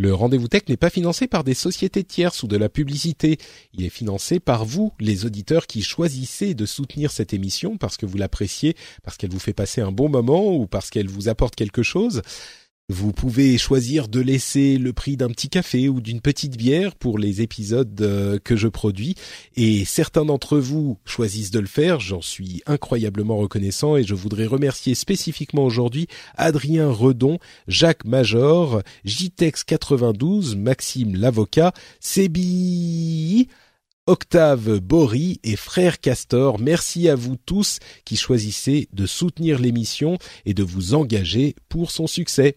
Le rendez-vous tech n'est pas financé par des sociétés tierces ou de la publicité. Il est financé par vous, les auditeurs qui choisissez de soutenir cette émission parce que vous l'appréciez, parce qu'elle vous fait passer un bon moment ou parce qu'elle vous apporte quelque chose. Vous pouvez choisir de laisser le prix d'un petit café ou d'une petite bière pour les épisodes euh, que je produis. Et certains d'entre vous choisissent de le faire, j'en suis incroyablement reconnaissant et je voudrais remercier spécifiquement aujourd'hui Adrien Redon, Jacques Major, JTEX92, Maxime l'avocat, Sébi Octave Bory et Frère Castor, merci à vous tous qui choisissez de soutenir l'émission et de vous engager pour son succès.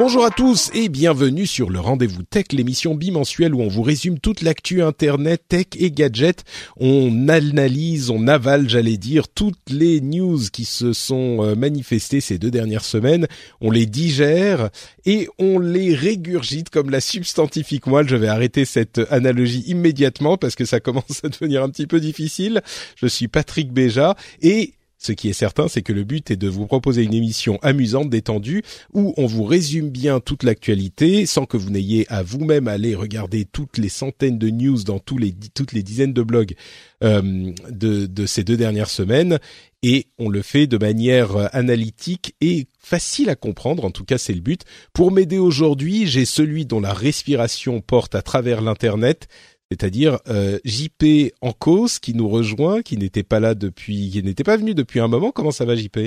Bonjour à tous et bienvenue sur le Rendez-vous Tech, l'émission bimensuelle où on vous résume toute l'actu Internet, tech et gadgets. On analyse, on avale, j'allais dire, toutes les news qui se sont euh, manifestées ces deux dernières semaines. On les digère et on les régurgite comme la substantifique moelle. Je vais arrêter cette analogie immédiatement parce que ça commence à devenir un petit peu difficile. Je suis Patrick Béja et ce qui est certain, c'est que le but est de vous proposer une émission amusante, détendue, où on vous résume bien toute l'actualité, sans que vous n'ayez à vous-même aller regarder toutes les centaines de news dans toutes les dizaines de blogs euh, de, de ces deux dernières semaines. Et on le fait de manière euh, analytique et facile à comprendre, en tout cas c'est le but. Pour m'aider aujourd'hui, j'ai celui dont la respiration porte à travers l'Internet, c'est-à-dire euh, JP en cause qui nous rejoint, qui n'était pas là depuis, qui n'était pas venu depuis un moment. Comment ça va JP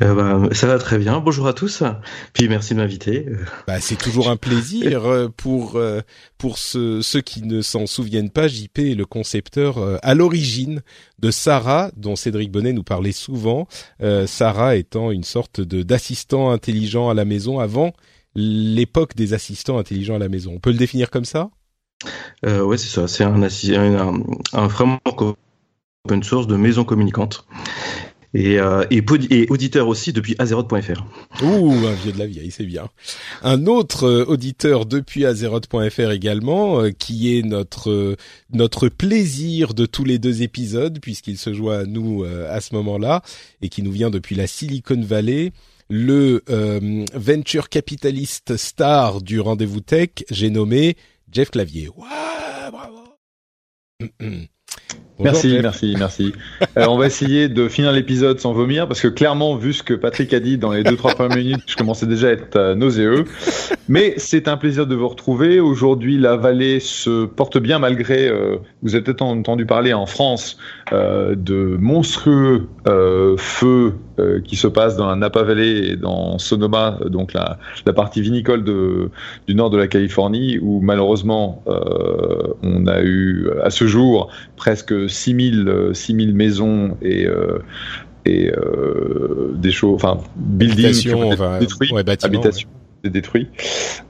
euh, bah, ça va très bien. Bonjour à tous. Puis merci de m'inviter. Bah, c'est toujours un plaisir euh, pour euh, pour ceux, ceux qui ne s'en souviennent pas. JP est le concepteur euh, à l'origine de Sarah, dont Cédric Bonnet nous parlait souvent. Sarah étant une sorte de d'assistant intelligent à la maison avant l'époque des assistants intelligents à la maison. On peut le définir comme ça? Euh, ouais, c'est ça. C'est un, un, un, framework open source de maison communicante. Et, euh, et, et, auditeur aussi depuis Azeroth.fr. Ouh, un vieux de la vieille, c'est bien. Un autre euh, auditeur depuis Azeroth.fr également, euh, qui est notre euh, notre plaisir de tous les deux épisodes, puisqu'il se joint à nous à ce moment-là, et qui nous vient depuis la Silicon Valley le venture capitaliste star du rendez-vous tech, j'ai nommé Jeff Clavier. Ouais, bravo. Bonjour, merci, Jeff. merci, merci, euh, on va essayer de finir l'épisode sans vomir parce que clairement, vu ce que Patrick a dit dans les deux trois premières minutes, je commençais déjà à être euh, nauséeux. Mais c'est un plaisir de vous retrouver. Aujourd'hui, la vallée se porte bien malgré. Euh, vous avez peut-être entendu parler en France euh, de monstrueux feux qui se passent dans la Napa Valley et dans Sonoma, donc la, la partie vinicole de, du nord de la Californie, où malheureusement on a eu à ce jour presque 6000 6000 maisons et et euh, des choses, enfin buildings enfin, détruits, ouais, habitations ouais. détruits.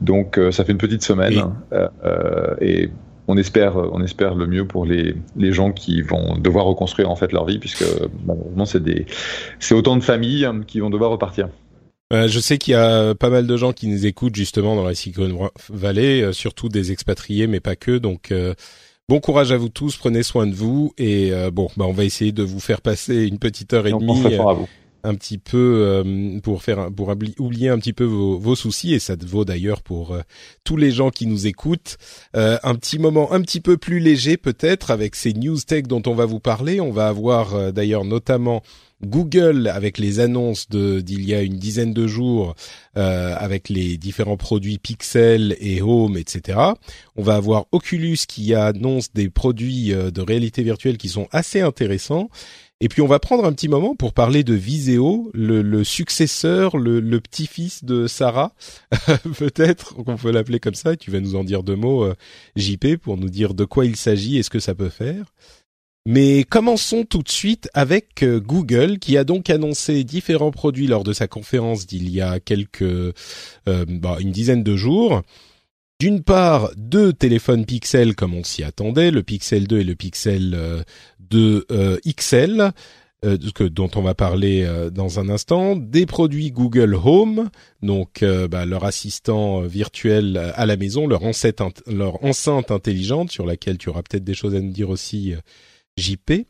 Donc euh, ça fait une petite semaine et, euh, et on espère, on espère le mieux pour les, les gens qui vont devoir reconstruire en fait leur vie, puisque malheureusement c'est des, c'est autant de familles qui vont devoir repartir. Euh, je sais qu'il y a pas mal de gens qui nous écoutent justement dans la Silicon Valley, euh, surtout des expatriés, mais pas que. Donc euh, Bon courage à vous tous, prenez soin de vous et euh, bon, bah on va essayer de vous faire passer une petite heure et, et demie, euh, un petit peu euh, pour faire pour oublier un petit peu vos, vos soucis et ça vaut d'ailleurs pour euh, tous les gens qui nous écoutent. un petit moment un petit peu plus léger peut-être avec ces news tech dont on va vous parler. On va avoir d'ailleurs notamment Google avec les annonces d'il y a une dizaine de jours euh, avec les différents produits Pixel et Home, etc. On va avoir Oculus qui annonce des produits euh, de réalité virtuelle qui sont assez intéressants. Et puis on va prendre un petit moment pour parler de Viseo, le, successeur, le, petit-fils de Sarah, peut-être qu'on peut l'appeler comme ça. Tu vas nous en dire deux mots, euh, JP, pour nous dire de quoi il s'agit et ce que ça peut faire. Mais commençons tout de suite avec euh, Google qui a donc annoncé différents produits lors de sa conférence d'il y a quelques euh, bah, une dizaine de jours. D'une part, deux téléphones Pixel comme on s'y attendait, le Pixel 2 et le Pixel 2 euh, XL. dont on va parler dans un instant, des produits Google Home, donc bah, leur assistant virtuel à la maison, leur enceinte, leur enceinte intelligente sur laquelle tu auras peut-être des choses à nous dire aussi JP,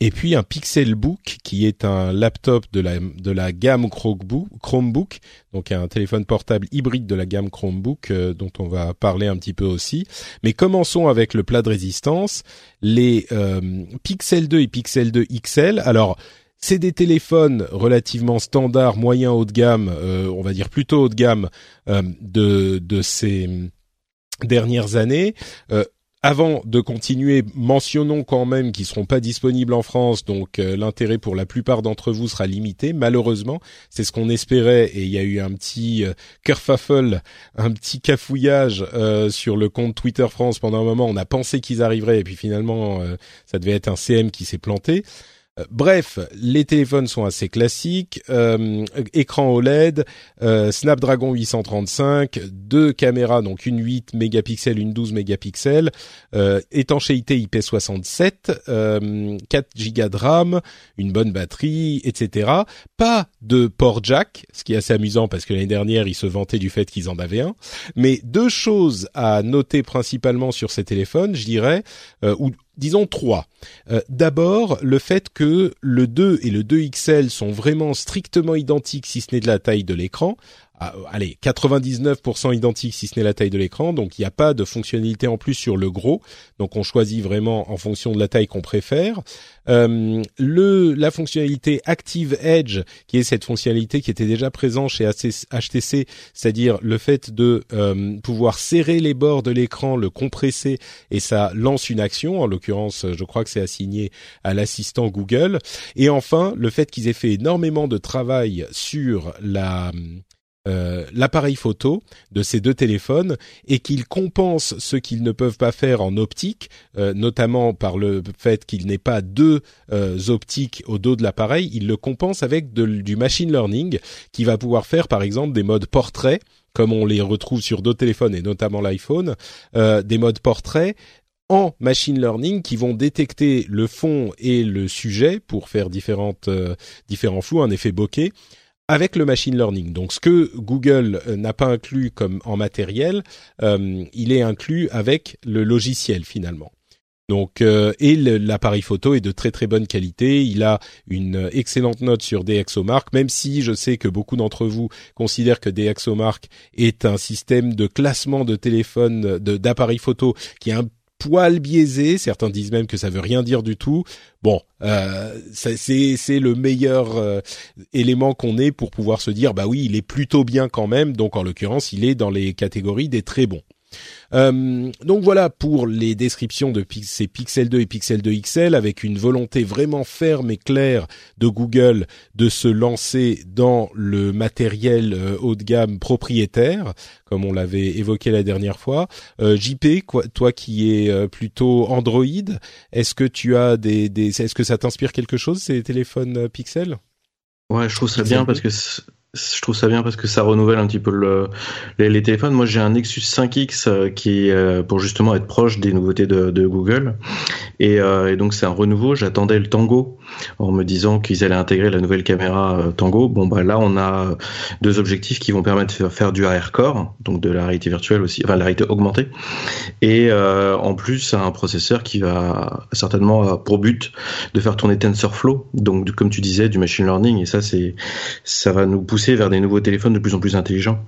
et puis un Pixelbook qui est un laptop de la de la gamme Chromebook, donc un téléphone portable hybride de la gamme Chromebook euh, dont on va parler un petit peu aussi. Mais commençons avec le plat de résistance, les euh, Pixel 2 et Pixel 2 XL. Alors c'est des téléphones relativement standards, moyen haut de gamme, euh, on va dire plutôt haut de gamme de de ces dernières années. Avant de continuer, mentionnons quand même qu'ils seront pas disponibles en France, donc euh, l'intérêt pour la plupart d'entre vous sera limité. Malheureusement, c'est ce qu'on espérait et il y a eu un petit euh, kerfuffle, un petit cafouillage euh, sur le compte Twitter France pendant un moment. On a pensé qu'ils arriveraient et puis finalement, ça devait être un CM qui s'est planté. Euh, bref, les téléphones sont assez classiques. Euh, écran OLED, euh, Snapdragon 835, deux caméras, donc une 8 mégapixels, une 12 mégapixels, étanchéité IP67, 4 Go de RAM, une bonne batterie, etc. Pas de port jack, ce qui est assez amusant parce que l'année dernière ils se vantaient du fait qu'ils en avaient un. Mais deux choses à noter principalement sur ces téléphones, je dirais, ou disons trois. Euh, d'abord, le fait que le 2 et le 2XL sont vraiment strictement identiques si ce n'est de la taille de l'écran, allez, 99% identique si ce n'est la taille de l'écran, donc il n'y a pas de fonctionnalité en plus sur le gros, donc on choisit vraiment en fonction de la taille qu'on préfère. Euh, le la fonctionnalité Active Edge, qui est cette fonctionnalité qui était déjà présente chez HTC, c'est-à-dire le fait de euh, pouvoir serrer les bords de l'écran, le compresser et ça lance une action. En l'occurrence, je crois que c'est assigné à l'assistant Google. Et enfin, le fait qu'ils aient fait énormément de travail sur la euh, l'appareil photo de ces deux téléphones et qu'ils compensent ce qu'ils ne peuvent pas faire en optique, euh, notamment par le fait qu'il n'ait pas deux euh, optiques au dos de l'appareil, ils le compensent avec du machine learning qui va pouvoir faire par exemple des modes portrait comme on les retrouve sur d'autres téléphones et notamment l'iPhone, des modes portrait en machine learning qui vont détecter le fond et le sujet pour faire différentes différents flous, un effet bokeh avec le machine learning. Donc ce que Google euh, n'a pas inclus comme en matériel, euh, il est inclus avec le logiciel finalement. Donc euh, et l'appareil photo est de très très bonne qualité. Il a une excellente note sur DxOMark, même si je sais que beaucoup d'entre vous considèrent que DxOMark est un système de classement de téléphone, d'appareil photo qui est un poil biaisé. Certains disent même que ça veut rien dire du tout. Bon, euh, c'est le meilleur euh, élément qu'on ait pour pouvoir se dire bah oui, il est plutôt bien quand même. Donc en l'occurrence, il est dans les catégories des très bons. Euh, donc voilà pour les descriptions de ces Pixel 2 et Pixel 2 XL avec une volonté vraiment ferme et claire de Google de se lancer dans le matériel euh, haut de gamme propriétaire, comme on l'avait évoqué la dernière fois. Euh, JP, quoi, toi qui es plutôt Android, est-ce que tu as des, des est-ce que ça t'inspire quelque chose ces téléphones Pixel? Ouais, je trouve ça bien parce que je trouve ça bien parce que ça renouvelle un petit peu le, les, téléphones. Moi, j'ai un Nexus 5X euh, qui euh, pour justement être proche des nouveautés de, Google. Et, euh, et donc, c'est un renouveau. J'attendais le Tango en me disant qu'ils allaient intégrer la nouvelle caméra Tango. Bon, bah là, on a deux objectifs qui vont permettre de faire du AR Core, donc de la réalité virtuelle aussi, enfin la réalité augmentée. Et en plus, un processeur qui va certainement pour but de faire tourner TensorFlow, donc comme tu disais, du machine learning. Et ça, ça va nous pousser vers des nouveaux téléphones de plus en plus intelligents.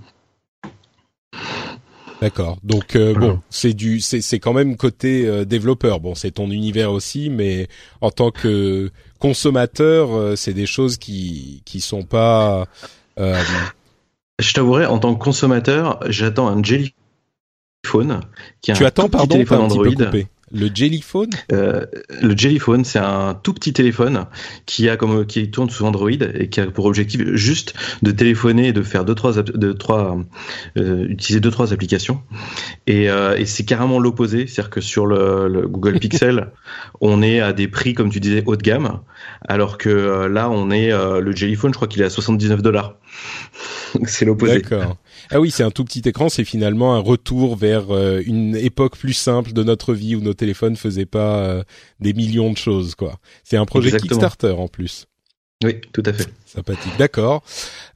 D'accord. Donc bon, c'est du, c'est c'est quand même côté développeur. Bon, c'est ton univers aussi, mais en tant que consommateur, c'est des choses qui qui sont pas. Je t'avouerai, en tant que consommateur, j'attends un Jellyphone qui a tu un attends, pardon, téléphone un petit Android. peu coupé. Le Jellyphone Euh, le Jellyphone, c'est un tout petit téléphone qui a comme qui tourne sous Android et qui a pour objectif juste de téléphoner et de faire deux trois app- de trois euh, utiliser deux trois applications. Et, euh, et c'est carrément l'opposé, c'est-à-dire que sur le, le Google Pixel, on est à des prix comme tu disais haut de gamme, alors que euh, là on est euh, le Jellyphone, je crois qu'il est à 79 dollars. c'est l'opposé. D'accord. Ah oui, c'est un tout petit écran, c'est finalement un retour vers euh, une époque plus simple de notre vie où nos téléphones faisaient pas euh, des millions de choses, quoi. C'est un projet Exactement. Kickstarter en plus. Oui, tout à fait. Sympathique, d'accord.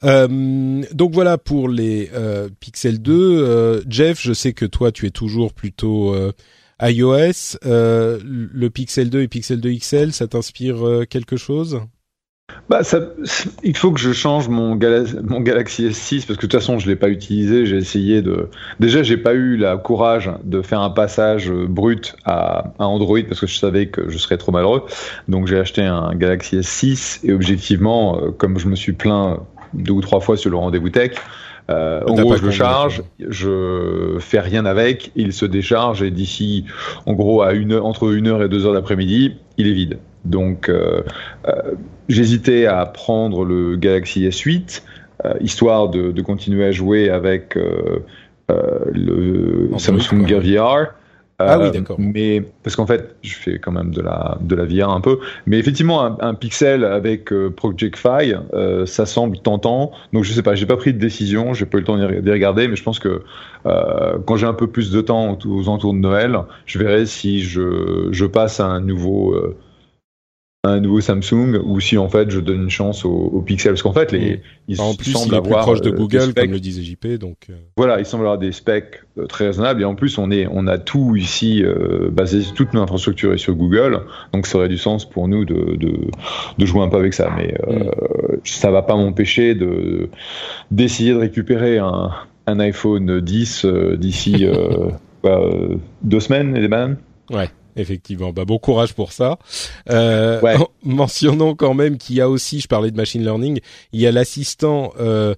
Euh, donc voilà pour les euh, Pixel 2. Euh, Jeff, je sais que toi tu es toujours plutôt euh, iOS. Euh, le Pixel 2 et Pixel 2 XL, ça t'inspire quelque chose? Bah, ça, il faut que je change mon, Gala- mon Galaxy S6 parce que de toute façon je l'ai pas utilisé. J'ai essayé de. Déjà, j'ai pas eu la courage de faire un passage euh, brut à, à Android parce que je savais que je serais trop malheureux. Donc j'ai acheté un Galaxy S6 et objectivement, euh, comme je me suis plaint deux ou trois fois sur le rendez-vous tech. euh, en gros, je le charge, je fais rien avec, il se décharge et d'ici, en gros, à une heure, entre une heure et deux heures d'après-midi, il est vide. Donc, euh, euh, j'hésitais à prendre le Galaxy S8, euh, histoire de, de continuer à jouer avec le Samsung quoi. VR. Ah oui, d'accord. Mais parce qu'en fait, je fais quand même de la de la VR un peu. Mais effectivement, un, un Pixel avec euh, Project Fi, euh, ça semble tentant. Donc je sais pas, j'ai pas pris de décision, j'ai pas eu le temps d'y regarder, mais je pense que quand j'ai un peu plus de temps aux, aux entours de Noël, je verrai si je je passe à un nouveau un nouveau Samsung ou si en fait je donne une chance au, au Pixel. Parce qu'en fait les ils En plus, semblent il est plus avoir proche de euh, des Google, specs. comme le disait JP, donc. euh, voilà, il semble avoir des specs euh, très raisonnables. Et en plus on est on a tout ici euh, basé toute notre infrastructure est sur Google, donc ça aurait du sens pour nous de de, de jouer un peu avec ça, mais euh, ça va pas m'empêcher de d'essayer de récupérer un un iPhone 10 euh, d'ici deux semaines des bananes. Ouais, effectivement. Bah bon courage pour ça. Euh, Ouais. Mentionnons quand même qu'il y a aussi, je parlais de machine learning, il y a l'assistant euh,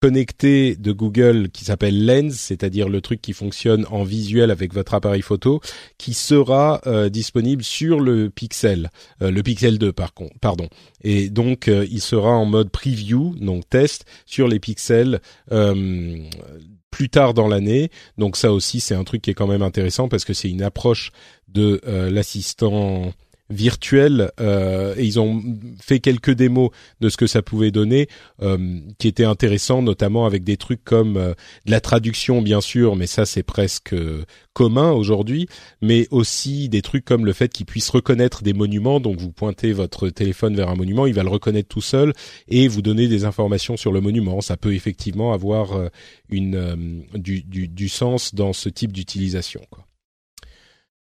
connecté de Google qui s'appelle Lens, c'est-à-dire le truc qui fonctionne en visuel avec votre appareil photo, qui sera euh, disponible sur le Pixel, euh, le Pixel 2 par contre, pardon. Et donc euh, il sera en mode preview, donc test sur les pixels. Plus tard dans l'année. Donc ça aussi, c'est un truc qui est quand même intéressant parce que c'est une approche de euh, l'assistant virtuel euh, et ils ont fait quelques démos de ce que ça pouvait donner euh, qui étaient intéressants notamment avec des trucs comme euh, de la traduction bien sûr mais ça c'est presque euh, commun aujourd'hui mais aussi des trucs comme le fait qu'il puisse reconnaître des monuments donc vous pointez votre téléphone vers un monument il va le reconnaître tout seul et vous donner des informations sur le monument ça peut effectivement avoir euh, une euh, du, du, du sens dans ce type d'utilisation quoi.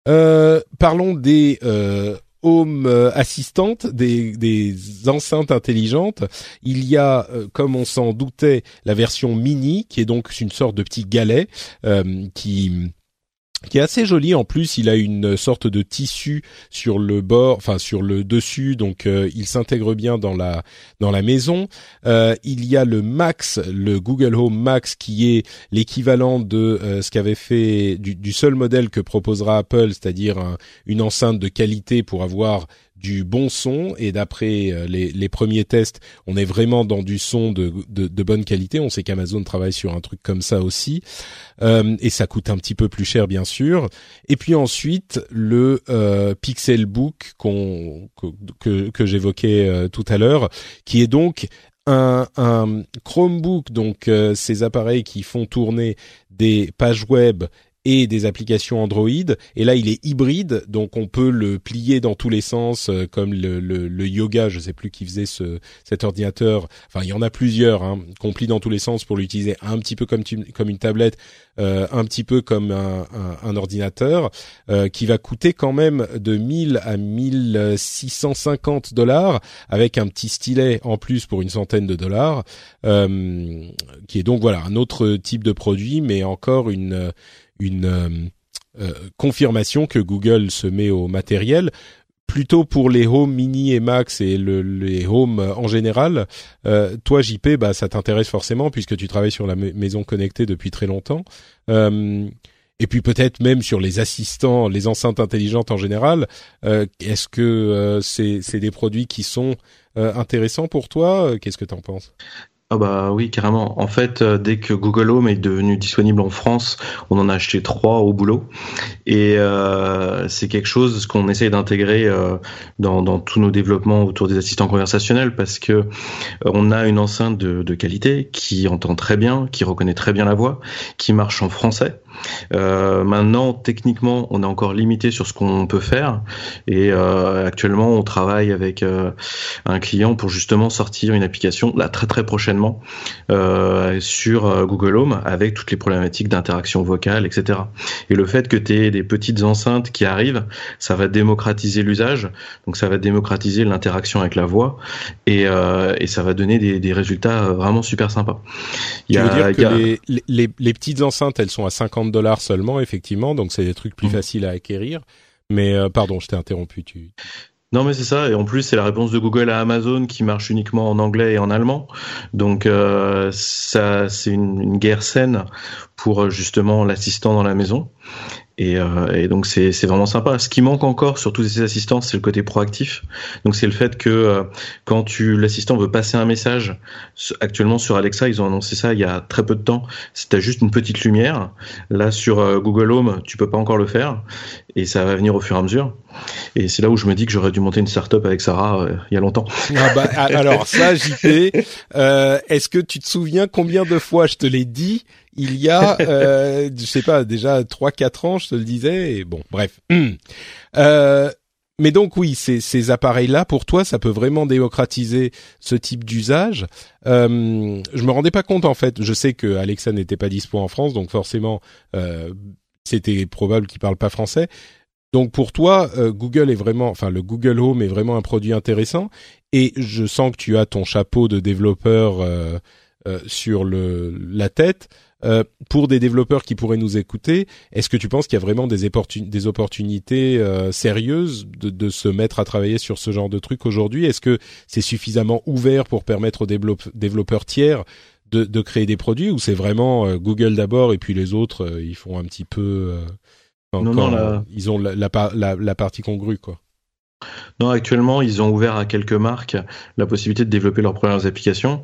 Euh, parlons des euh, home euh, assistantes, des, des enceintes intelligentes. Il y a, euh, comme on s'en doutait, la version mini, qui est donc une sorte de petit galet euh, qui qui est assez joli en plus, il a une sorte de tissu sur le bord, enfin sur le dessus, donc euh, il s'intègre bien dans la dans la maison. Euh, il y a le Max, le Google Home Max, qui est l'équivalent de euh, ce qu'avait fait du, seul modèle que proposera Apple, c'est-à-dire un- une enceinte de qualité pour avoir du bon son et d'après euh, les, premiers tests, on est vraiment dans du son de, de, bonne qualité. On sait qu'Amazon travaille sur un truc comme ça aussi Euh, et ça coûte un petit peu plus cher bien sûr. Et puis ensuite le euh, Pixelbook qu'on que, que, j'évoquais euh, tout à l'heure, qui est donc un, Chromebook, donc ces appareils qui font tourner des pages web et des applications Android. Et là, il est hybride, donc on peut le plier dans tous les sens, euh, comme le, le, le, yoga. Je sais plus qui faisait ce, cet ordinateur. Enfin, il y en a plusieurs hein, qu'on plie dans tous les sens pour l'utiliser un petit peu comme, comme une tablette, euh, un petit peu comme un, un, ordinateur, euh, qui va coûter quand même de 1000 à 1650 dollars, avec un petit stylet en plus pour une centaine de dollars, euh, qui est donc voilà un autre type de produit, mais encore une une euh, euh, confirmation que Google se met au matériel plutôt pour les Home Mini et Max et le, les Home en général. Euh, toi, JP, bah, ça t'intéresse forcément puisque tu travailles sur la maison connectée depuis très longtemps. Euh, et puis peut-être même sur les assistants, les enceintes intelligentes en général. Euh, Est-ce que c'est des produits qui sont intéressants pour toi? Qu'est-ce que tu en penses? Ah bah oui, carrément. En fait, euh, dès que Google Home est devenu disponible en France, on en a acheté trois au boulot. Et euh, c'est quelque chose qu'on essaye d'intégrer euh, dans, tous nos développements autour des assistants conversationnels parce que on a une enceinte de, qualité qui entend très bien, qui reconnaît très bien la voix, qui marche en français. Euh, maintenant, techniquement, on est encore limité sur ce qu'on peut faire. Et euh, actuellement, on travaille avec euh, un client pour justement sortir une application là très très prochainement sur Google Home avec toutes les problématiques d'interaction vocale, etc. Et le fait que tu aies des petites enceintes qui arrivent, ça va démocratiser l'usage. Donc ça va démocratiser l'interaction avec la voix et, et ça va donner des, des résultats vraiment super sympas. Il y a, dire que les, les, les petites enceintes, elles sont à 50 dollars seulement, effectivement, donc c'est des trucs plus mmh. faciles à acquérir. Mais euh, pardon, je t'ai interrompu. Tu... Non mais c'est ça, et en plus c'est la réponse de Google à Amazon qui marche uniquement en anglais et en allemand. Donc euh, ça c'est une, une, guerre saine pour justement l'assistant dans la maison. Et, euh, et, donc c'est vraiment sympa. Ce qui manque encore sur tous ces assistants, c'est le côté proactif. Donc c'est le fait que euh, quand tu l'assistant veut passer un message, actuellement sur Alexa, ils ont annoncé ça il y a très peu de temps. C'est juste une petite lumière. Là sur euh, Google Home, tu peux pas encore le faire, et ça va venir au fur et à mesure. Et c'est là où je me dis que j'aurais dû monter une startup avec Sarah euh, il y a longtemps. Ah bah, alors ça, JP, est-ce que tu te souviens combien de fois je te l'ai dit il y a, euh, je sais pas, déjà trois quatre ans, je te le disais. Et bon, bref. Euh, mais donc oui, ces, ces appareils-là, pour toi, ça peut vraiment démocratiser ce type d'usage. Euh, je me rendais pas compte en fait. Je sais que Alexa n'était pas dispo en France, donc forcément, euh, c'était probable qu'il parle pas français. Donc pour toi, euh, Google est vraiment, enfin le Google Home est vraiment un produit intéressant. Et je sens que tu as ton chapeau de développeur euh, sur le la tête. Euh, pour des développeurs qui pourraient nous écouter, est-ce que tu penses qu'il y a vraiment des, des opportunités euh, sérieuses de, de, se mettre à travailler sur ce genre de truc aujourd'hui? Est-ce que c'est suffisamment ouvert pour permettre aux développeurs tiers de, de, créer des produits ou c'est vraiment euh, Google d'abord et puis les autres ils font un petit peu non, non, ils ont la, la, la partie congrue quoi? Non, actuellement, ils ont ouvert à quelques marques la possibilité de développer leurs premières applications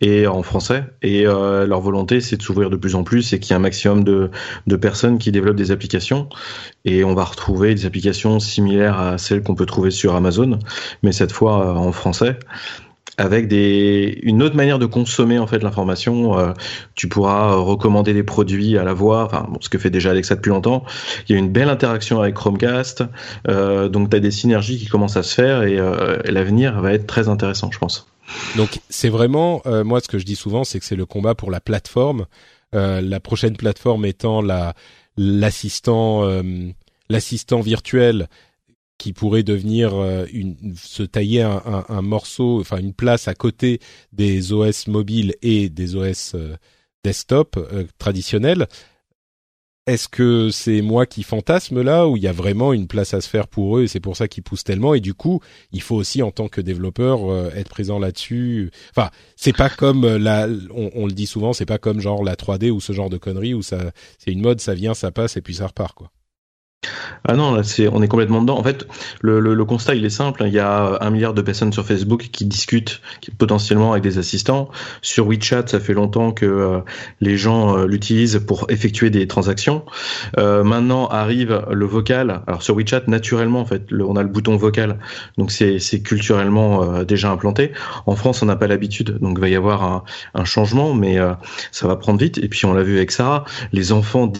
et en français. Et euh, leur volonté, c'est de s'ouvrir de plus en plus et qu'il y ait un maximum de, personnes qui développent des applications. Et on va retrouver des applications similaires à celles qu'on peut trouver sur Amazon, mais cette fois euh, en français avec des une autre manière de consommer en fait l'information. Euh, tu pourras recommander des produits à la voix, enfin ce que fait déjà Alexa depuis longtemps. Il y a une belle interaction avec Chromecast, euh, donc tu as des synergies qui commencent à se faire et, euh, l'avenir va être très intéressant, je pense. Donc c'est vraiment moi ce que je dis souvent, c'est que c'est le combat pour la plateforme. la prochaine plateforme étant la l'assistant l'assistant virtuel qui pourrait devenir euh, une, se tailler un, morceau, enfin une place à côté des OS mobiles et des OS euh, desktop euh, traditionnels. Est-ce que c'est moi qui fantasme là ou il y a vraiment une place à se faire pour eux et c'est pour ça qu'ils poussent tellement? Et du coup il faut aussi en tant que développeur être présent là-dessus. Enfin c'est pas comme la, on, on, le dit souvent, c'est pas comme genre la 3D ou ce genre de conneries où ça c'est une mode, ça vient, ça passe et puis ça repart quoi. Ah non, là, on est complètement dedans. En fait, le, le, constat, il est simple. Il y a un milliard de personnes sur Facebook qui discutent potentiellement avec des assistants. Sur WeChat, ça fait longtemps que euh, les gens euh, l'utilisent pour effectuer des transactions. Euh, maintenant arrive le vocal. Alors sur WeChat, naturellement, en fait, on a le bouton vocal. Donc c'est, c'est culturellement euh, déjà implanté. En France, on n'a pas l'habitude. Donc il va y avoir un, un changement, mais ça va prendre vite. Et puis on l'a vu avec Sarah, les enfants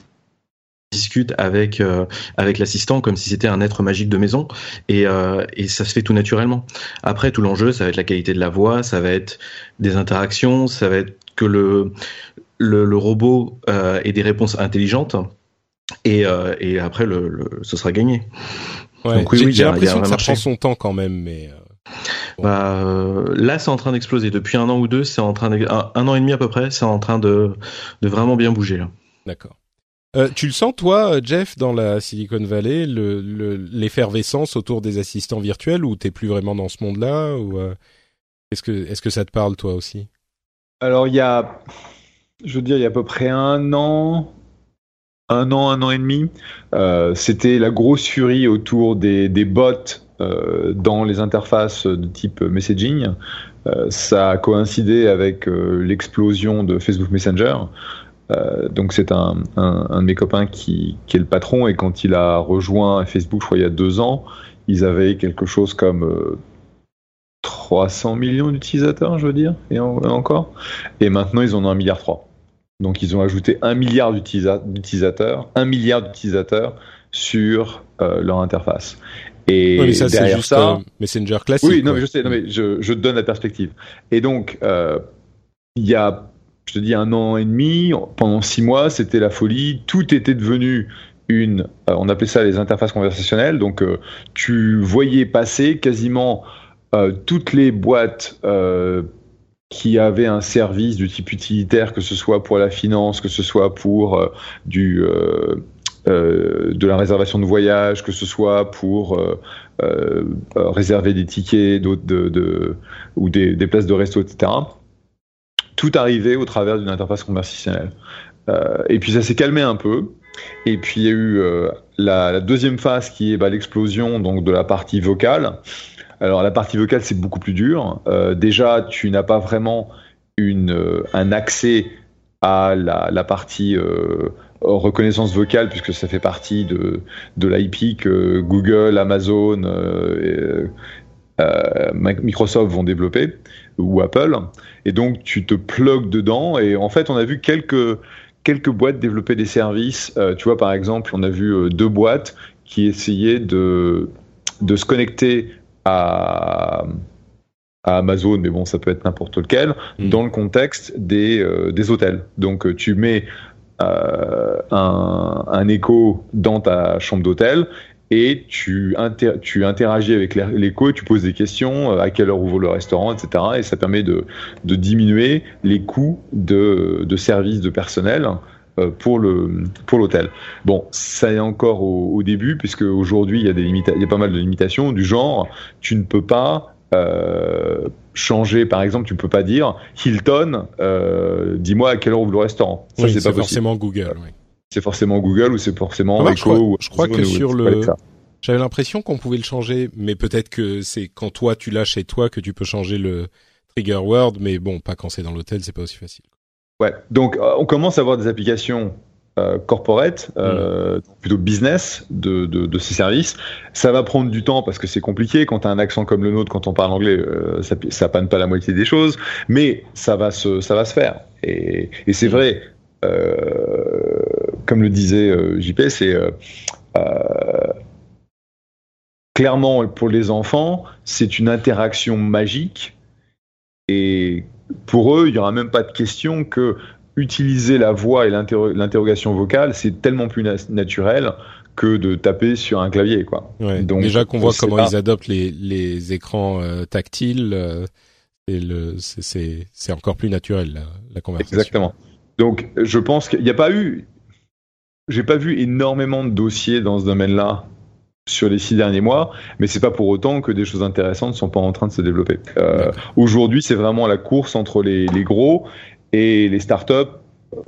discute avec euh, avec l'assistant comme si c'était un être magique de maison et, euh, et ça se fait tout naturellement. Après tout l'enjeu ça va être la qualité de la voix, ça va être des interactions, ça va être que le le, le robot euh, ait des réponses intelligentes et, et après le, le, ce sera gagné. Ouais, Donc oui, j'ai oui, l'impression que ça marché. prend son temps quand même, mais Bah, là, c'est en train d'exploser. Depuis un an ou deux, c'est en train de, un, un an et demi à peu près, c'est en train de, de vraiment bien bouger d'accord. Euh, tu le sens toi, Jeff, dans la Silicon Valley, le le- l'effervescence autour des assistants virtuels, ou t'es plus vraiment dans ce monde-là, euh, est-ce que ça te parle toi aussi? Alors, il y a, je veux dire, il y a à peu près un an, un an, un an et demi, euh, c'était la grosse furie autour des, des bots euh, dans les interfaces de type messaging. Euh, ça a coïncidé avec euh, l'explosion de Facebook Messenger. Euh, donc c'est un, un, un de mes copains qui, qui est le patron et quand il a rejoint Facebook, je crois il y a deux ans, ils avaient quelque chose comme euh, 300 millions d'utilisateurs, je veux dire, et, en- et encore. Et maintenant, ils en ont un milliard trois. Donc, ils ont ajouté un milliard d'utilisa- d'utilisateurs, un milliard d'utilisateurs sur euh, leur interface. Et Ouais, mais ça c'est derrière juste ça, euh, Messenger classique. oui, non, mais je sais, non, mais je, donne la perspective. Et donc, euh, il y a, je te dis, un an et demi, pendant six mois, c'était la folie. Tout était devenu une, euh, on appelait ça les interfaces conversationnelles. Donc, euh, tu voyais passer quasiment euh, toutes les boîtes qui avaient un service du type utilitaire, que ce soit pour la finance, que ce soit pour du de la réservation de voyage, que ce soit pour réserver des tickets de, ou des places de resto, etc. Tout arrivait au travers d'une interface conversationnelle. Euh, et puis ça s'est calmé un peu. Et puis il y a eu euh, la, deuxième phase qui est bah, l'explosion donc de la partie vocale. Alors la partie vocale c'est beaucoup plus dur. Euh, déjà tu n'as pas vraiment une, un accès à la, partie reconnaissance vocale puisque ça fait partie de, de l'IP que Google, Amazon, et, Microsoft vont développer ou Apple. Et donc tu te plugues dedans et en fait on a vu quelques quelques boîtes développer des services. Euh, tu vois par exemple on a vu euh, deux boîtes qui essayaient de de se connecter à à Amazon, mais bon, ça peut être n'importe lequel, Mm. dans le contexte des, euh, des hôtels. Donc, tu mets euh, un, un écho dans ta chambre d'hôtel et tu, inter- tu interagis avec l'é- l'écho et tu poses des questions, euh, à quelle heure ouvre le restaurant, etc. Et ça permet de, de diminuer les coûts de, de services de personnel euh, pour le pour l'hôtel. Bon, ça est encore au, au début puisque aujourd'hui il y a des il y a pas mal de limitations du genre tu ne peux pas euh, changer, par exemple, tu peux pas dire Hilton, euh, dis-moi à quelle heure ouvre le restaurant. Ça, Oui, c'est pas possible. forcément Google. oui. C'est forcément Google ou c'est forcément Remarque, je Echo crois- ou je crois que sur le-. J'avais l'impression qu'on pouvait le changer, mais peut-être que c'est quand toi tu l'as chez toi que tu peux changer le trigger word, mais bon, pas quand c'est dans l'hôtel, c'est pas aussi facile. Ouais. Donc, euh, on commence à avoir des applications euh, corporate, euh, plutôt business de, de, de ces services. Ça va prendre du temps parce que c'est compliqué. Quand tu as un accent comme le nôtre, quand on parle anglais, euh, ça, ça panne pas la moitié des choses, mais ça va se, ça va se faire. Et, et c'est vrai, euh, comme le disait euh, JP, c'est euh, euh, clairement pour les enfants, c'est une interaction magique. Et pour eux, il n'y aura même pas de question que utiliser la voix et l'interro- l'interrogation vocale, c'est tellement plus na- naturel que de taper sur un clavier, quoi. Ouais. Donc, Déjà qu'on voit comment pas. ils adoptent les, les écrans euh, tactiles, euh, c'est- encore plus naturel la, la conversation. Exactement. Donc, je pense qu'il n'y a pas eu, j'ai pas vu énormément de dossiers dans ce domaine-là sur les six derniers mois, mais c'est pas pour autant que des choses intéressantes ne sont pas en train de se développer. Euh. Aujourd'hui, c'est vraiment la course entre les, les gros et les startups.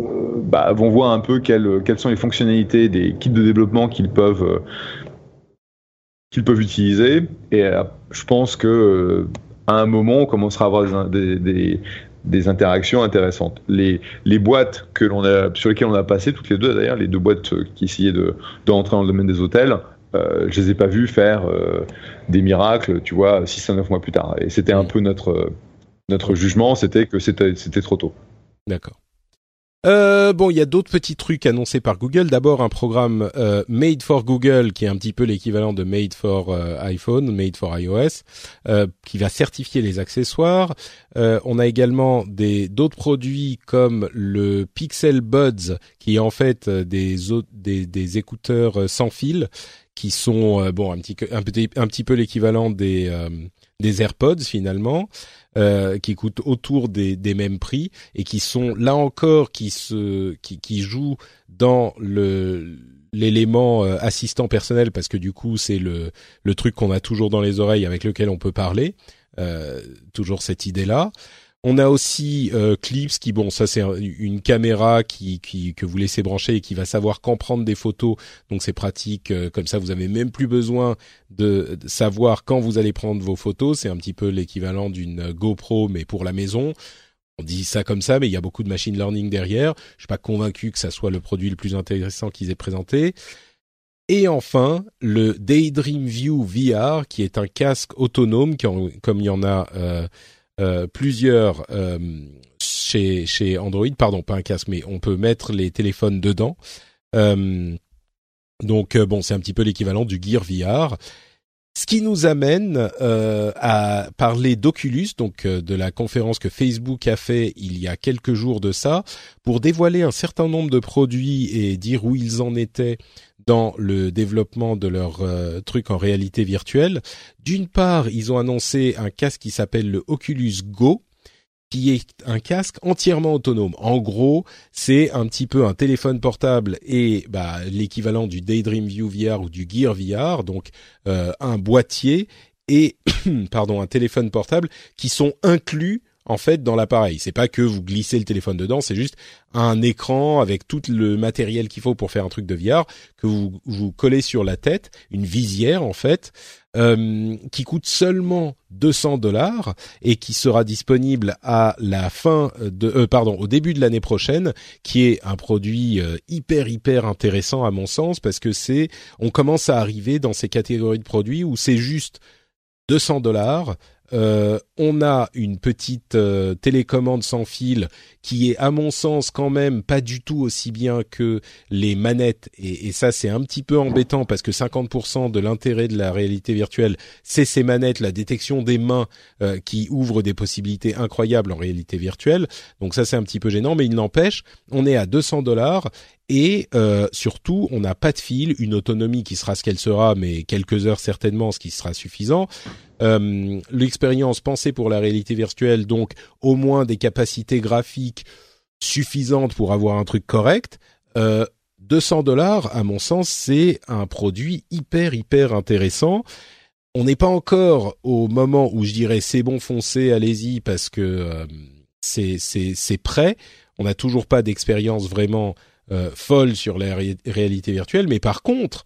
euh, bah, vont voir un peu quelles, quelles sont les fonctionnalités des kits de développement qu'ils peuvent euh, qu'ils peuvent utiliser. Et euh, je pense que à un moment, on commencera à avoir des, des, des interactions intéressantes. Les, les boîtes que l'on a, sur lesquelles on a passé, toutes les deux d'ailleurs, les deux boîtes euh, qui essayaient de, de rentrer dans le domaine des hôtels, euh, je les ai pas vues faire euh, des miracles, tu vois, 6 à 9 mois plus tard. Et c'était un peu notre, notre jugement, c'était que c'était c'était trop tôt. D'accord. Euh, bon, il y a d'autres petits trucs annoncés par Google. D'abord, un programme euh, Made for Google, qui est un petit peu l'équivalent de Made for euh, iPhone, Made for iOS, euh, qui va certifier les accessoires. on a également des d'autres produits comme le Pixel Buds, qui est en fait des, écouteurs sans fil, qui sont bon un petit un peu l'équivalent des des AirPods finalement. Euh, qui coûtent autour des, mêmes prix et qui sont là encore qui se jouent dans l'élément euh, assistant personnel parce que du coup c'est le le truc qu'on a toujours dans les oreilles avec lequel on peut parler euh, toujours cette idée là on a aussi euh, Clips qui bon ça c'est une caméra qui, que vous laissez brancher et qui va savoir quand prendre des photos. Donc c'est pratique euh, comme ça vous avez même plus besoin de, savoir quand vous allez prendre vos photos. C'est un petit peu l'équivalent d'une GoPro mais pour la maison. On dit ça comme ça mais il y a beaucoup de machine learning derrière. Je suis pas convaincu que ça soit le produit le plus intéressant qu'ils aient présenté. Et enfin, le Daydream View VR, qui est un casque autonome, comme il y en a euh, plusieurs euh, chez chez Android, pardon, pas un casque, mais on peut mettre les téléphones dedans. Euh, donc bon, c'est un petit peu l'équivalent du Gear VR. Ce qui nous amène euh, à parler d'Oculus, donc de la conférence que Facebook a fait il y a quelques jours de ça, pour dévoiler un certain nombre de produits et dire où ils en étaient dans le développement de leur euh, truc en réalité virtuelle. D'une part, ils ont annoncé un casque qui s'appelle le Oculus Go, qui est un casque entièrement autonome. En gros, c'est un petit peu un téléphone portable et bah, l'équivalent du Daydream View VR ou du Gear VR, donc euh, un boîtier et pardon un téléphone portable qui sont inclus en fait dans l'appareil. C'est pas que vous glissez le téléphone dedans, c'est juste un écran avec tout le matériel qu'il faut pour faire un truc de VR que vous vous collez sur la tête, une visière en fait, euh, qui coûte seulement 200 dollars et qui sera disponible à la fin de, euh, pardon, au début de l'année prochaine, qui est un produit euh, hyper hyper intéressant à mon sens parce que c'est, on commence à arriver dans ces catégories de produits où c'est juste 200 dollars euh, on a une petite euh, télécommande sans fil qui est à mon sens quand même pas du tout aussi bien que les manettes et, ça c'est un petit peu embêtant parce que 50% de l'intérêt de la réalité virtuelle c'est ces manettes, la détection des mains euh, qui ouvrent des possibilités incroyables en réalité virtuelle. Donc ça c'est un petit peu gênant mais il n'empêche, on est à 200 dollars et surtout on n'a pas de fil, une autonomie qui sera ce qu'elle sera mais quelques heures certainement ce qui sera suffisant euh, l'expérience pensée pour la réalité virtuelle, donc au moins des capacités graphiques suffisantes pour avoir un truc correct. Euh, 200 dollars, à mon sens, c'est un produit hyper hyper intéressant. On n'est pas encore au moment où je dirais c'est bon, foncez, allez-y parce que euh, c'est prêt. On n'a toujours pas d'expérience vraiment euh, folle sur la réalité virtuelle, mais par contre,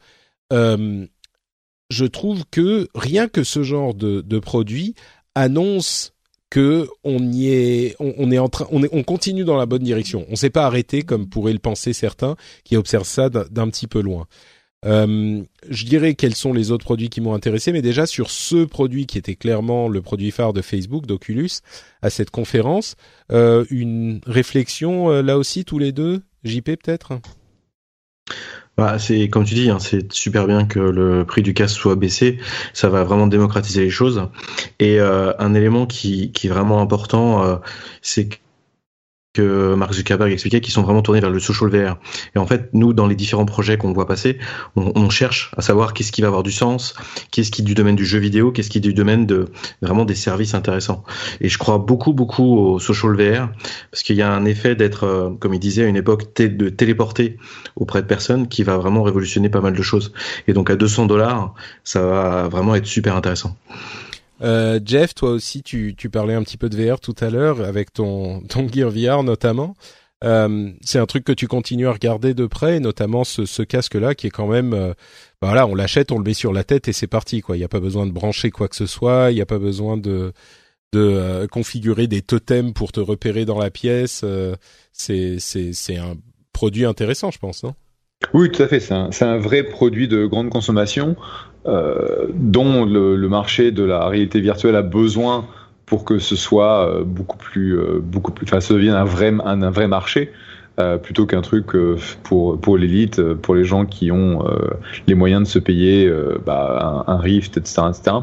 euh, je trouve que rien que ce genre de, de produit annonce que on y est, on, est en train, on, est, on continue dans la bonne direction. On s'est pas arrêté comme pourraient le penser certains qui observent ça d'un petit peu loin. Euh, je dirais quels sont les autres produits qui m'ont intéressé, mais déjà sur ce produit qui était clairement le produit phare de Facebook, d'Oculus, à cette conférence, euh, une réflexion euh, là aussi tous les deux, JP peut-être? Bah, c'est comme tu dis, hein, c'est super bien que le prix du casque soit baissé. Ça va vraiment démocratiser les choses. Et euh, un élément qui, qui, est vraiment important, euh, c'est que que Mark Zuckerberg expliquait, qui sont vraiment tournés vers le social VR. Et en fait, nous, dans les différents projets qu'on voit passer, on, cherche à savoir qu'est-ce qui va avoir du sens, qu'est-ce qui est du domaine du jeu vidéo, qu'est-ce qui est du domaine de vraiment des services intéressants. Et je crois beaucoup, beaucoup au social VR, parce qu'il y a un effet d'être, euh, comme il disait à une époque, de téléporter auprès de personnes qui va vraiment révolutionner pas mal de choses. Et donc à 200 dollars, ça va vraiment être super intéressant. Euh, Jeff, toi aussi, tu, tu parlais un petit peu de VR tout à l'heure avec ton, ton Gear VR notamment. Euh, c'est un truc que tu continues à regarder de près, notamment ce, ce casque-là qui est quand même, euh, bah voilà, on l'achète, on le met sur la tête et c'est parti quoi. Il n'y a pas besoin de brancher quoi que ce soit, il n'y a pas besoin de de euh, configurer des totems pour te repérer dans la pièce. Euh, c'est c'est c'est un produit intéressant, je pense, non? Oui, tout à fait. C'est un, c'est un vrai produit de grande consommation. Euh, dont le, marché de la réalité virtuelle a besoin pour que ce soit euh, beaucoup plus, euh, beaucoup plus, enfin, ça devienne un vrai, un, vrai marché. plutôt qu'un truc pour pour l'élite, pour les gens qui ont les moyens de se payer bah, un, Rift, etc., etc.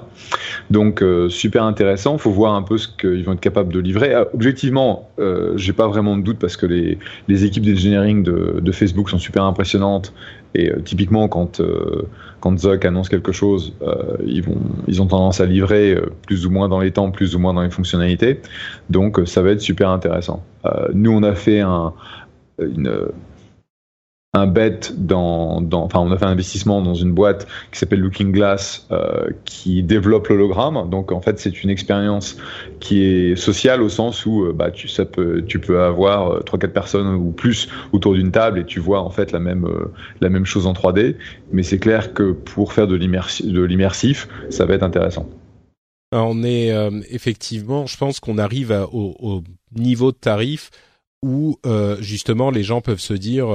Donc super intéressant. Faut voir un peu ce qu'ils vont être capables de livrer. objectivement, j'ai pas vraiment de doute parce que les équipes d'engineering de, de Facebook sont super impressionnantes et euh, typiquement, quand, euh, quand Zuck annonce quelque chose, euh, ils, ont tendance à livrer plus ou moins dans les temps, plus ou moins dans les fonctionnalités. Donc, ça va être super intéressant. nous, on a fait un, une, un bet dans, dans, enfin on a fait un investissement dans une boîte qui s'appelle Looking Glass euh, qui développe l'hologramme. Donc en fait c'est une expérience qui est sociale au sens où euh, bah tu ça peut, tu peux avoir euh, trois quatre personnes ou plus autour d'une table et tu vois en fait la même euh, la même chose en 3D. Mais c'est clair que pour faire de l'immersif, ça va être intéressant. on est effectivement, je pense qu'on arrive au, au, niveau de tarif où justement les gens peuvent se dire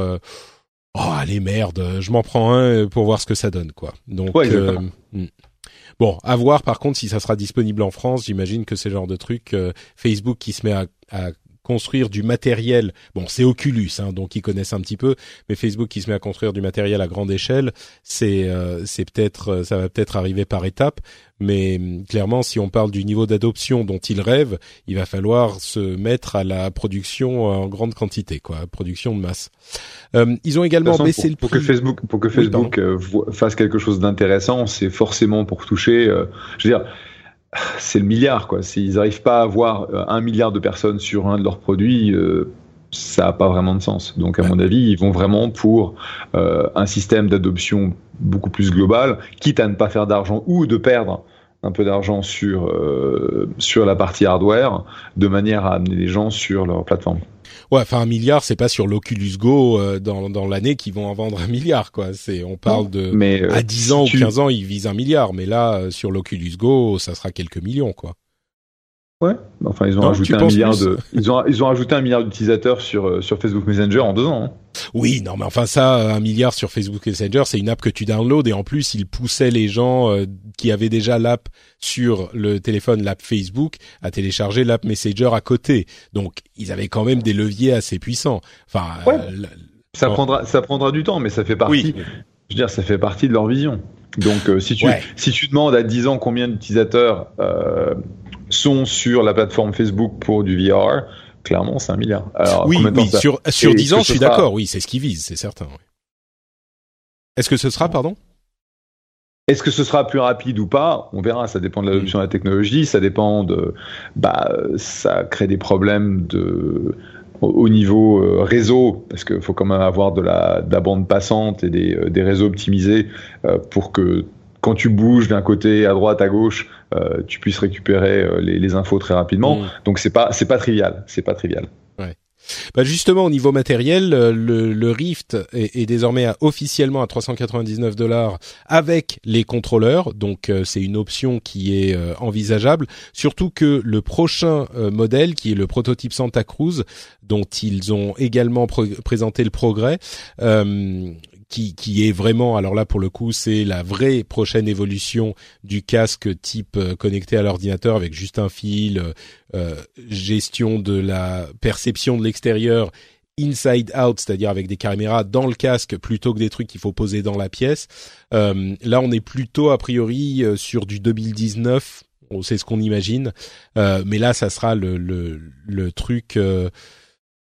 oh allez merde, je m'en prends un pour voir ce que ça donne quoi. Donc euh, hmm. bon, à voir par contre si ça sera disponible en France. J'imagine que c'est le genre de truc euh, Facebook qui se met à, à construire du matériel. Bon, c'est Oculus, hein, donc ils connaissent un petit peu, mais Facebook qui se met à construire du matériel à grande échelle, c'est euh, c'est peut-être euh, ça va peut-être arriver par étapes, mais hum, clairement, si on parle du niveau d'adoption dont ils rêvent, il va falloir se mettre à la production en grande quantité, quoi, production de masse. Euh, ils ont également baissé le prix. Pour que Facebook, pour que Facebook euh, fasse quelque chose d'intéressant, c'est forcément pour toucher. je veux dire c'est le milliard, quoi. S'ils n'arrivent pas à avoir euh, un milliard de personnes sur un de leurs produits, euh, ça n'a pas vraiment de sens. Donc, à mon avis, ils vont vraiment pour euh, un système d'adoption beaucoup plus global, quitte à ne pas faire d'argent ou de perdre un peu d'argent sur, sur la partie hardware, de manière à amener les gens sur leur plateforme. Ouais, enfin un milliard, c'est pas sur l'Oculus Go euh, dans, dans l'année qu'ils vont en vendre un milliard, quoi. C'est, on parle de mais, euh, à 10 ans ou 15 ans, ils visent un milliard, mais là, euh, sur l'Oculus Go, ça sera quelques millions, quoi. Ouais, enfin ils ont rajouté un milliard de, ils ont ils ont rajouté un milliard d'utilisateurs sur sur Facebook Messenger en deux ans. Hein. Oui, non, mais enfin ça, un milliard sur Facebook Messenger, c'est une app que tu downloads et en plus ils poussaient les gens qui avaient déjà l'app sur le téléphone, l'app Facebook, à télécharger l'app Messenger à côté. Donc ils avaient quand même des leviers assez puissants. Enfin, ça prendra ça prendra du temps, mais ça fait partie. Je veux dire, ça fait partie de leur vision. Donc si tu si tu demandes à 10 ans combien d'utilisateurs euh, sont sur la plateforme Facebook pour du VR, clairement, c'est un milliard. Alors, oui, sur, sur 10 ans, je suis d'accord, oui, c'est ce qu'ils visent, c'est certain. Est-ce que ce sera, pardon? Est-ce que ce sera plus rapide ou pas? On verra, ça dépend de l'adoption de la technologie, ça dépend de... Bah, ça crée des problèmes de au niveau euh, réseau, parce qu'il faut quand même avoir de la, bande passante et des, euh, réseaux optimisés euh, pour que quand tu bouges d'un côté à droite à gauche, euh, tu puisses récupérer euh, les, les, infos très rapidement. Mm. Donc c'est pas c'est pas trivial, c'est pas trivial. Ouais. Bah justement au niveau matériel, euh, le, le Rift est, est, désormais officiellement à 399 dollars avec les contrôleurs, donc c'est une option qui est envisageable. Surtout que le prochain modèle, qui est le prototype Santa Cruz, dont ils ont également présenté le progrès, qui, qui est vraiment, alors là pour le coup, c'est la vraie prochaine évolution du casque type euh, connecté à l'ordinateur avec juste un fil, euh, euh, gestion de la perception de l'extérieur inside out, c'est-à-dire avec des caméras dans le casque plutôt que des trucs qu'il faut poser dans la pièce. là, on est plutôt a priori sur du 2019, on sait ce qu'on imagine, mais là, ça sera le, le, le truc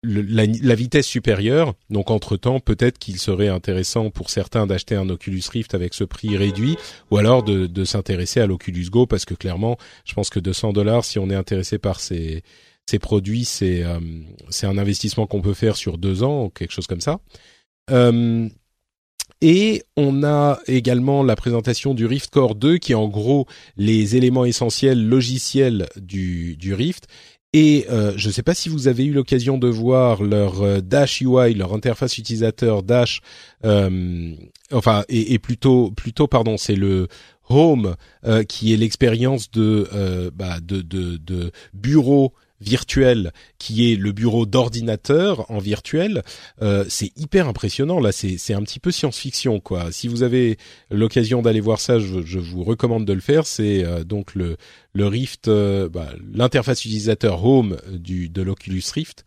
la, vitesse supérieure. Donc entre-temps, peut-être qu'il serait intéressant pour certains d'acheter un Oculus Rift avec ce prix réduit, ou alors de, s'intéresser à l'Oculus Go, parce que clairement, je pense que 200 dollars, si on est intéressé par ces, produits, c'est euh, c'est un investissement qu'on peut faire sur deux ans, quelque chose comme ça. Euh, et on a également la présentation du Rift Core 2, qui est en gros les éléments essentiels logiciels du Rift. Et euh, je ne sais pas si vous avez eu l'occasion de voir leur euh, Dash UI, leur interface utilisateur Dash, euh, enfin et, plutôt plutôt pardon, c'est le Home qui est l'expérience de, bah, de, de de bureau virtuel qui est le bureau d'ordinateur en virtuel, euh, c'est hyper impressionnant. Là, c'est un petit peu science-fiction, quoi. Si vous avez l'occasion d'aller voir ça, je, je, vous recommande de le faire. C'est euh, donc le, le Rift, euh, bah, l'interface utilisateur Home du, de l'Oculus Rift.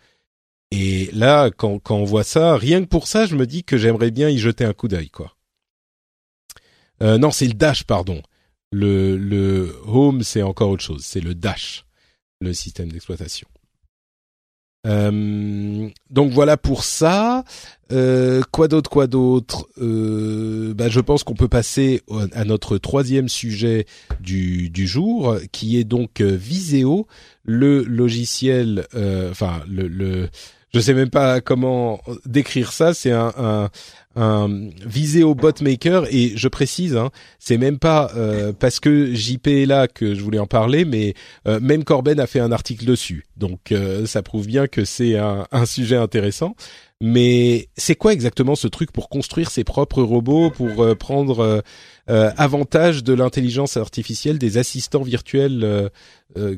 Et là, quand, quand on voit ça, rien que pour ça, je me dis que j'aimerais bien y jeter un coup d'œil, quoi. Euh, non, c'est le Dash, pardon. Le, le Home, c'est encore autre chose. C'est le Dash, le système d'exploitation. Euh, donc voilà pour ça. Euh, quoi d'autre, quoi d'autre? Euh, bah, Je pense qu'on peut passer à notre troisième sujet du, jour, qui est donc Viseo, le logiciel, enfin le, je sais même pas comment décrire ça. C'est un, un, un Viseo Bot Maker et je précise, hein, c'est même pas euh, parce que JP est là que je voulais en parler, mais euh, même Corben a fait un article dessus, donc euh, ça prouve bien que c'est un, un, sujet intéressant. Mais c'est quoi exactement ce truc pour construire ses propres robots, pour prendre avantage de l'intelligence artificielle, des assistants virtuels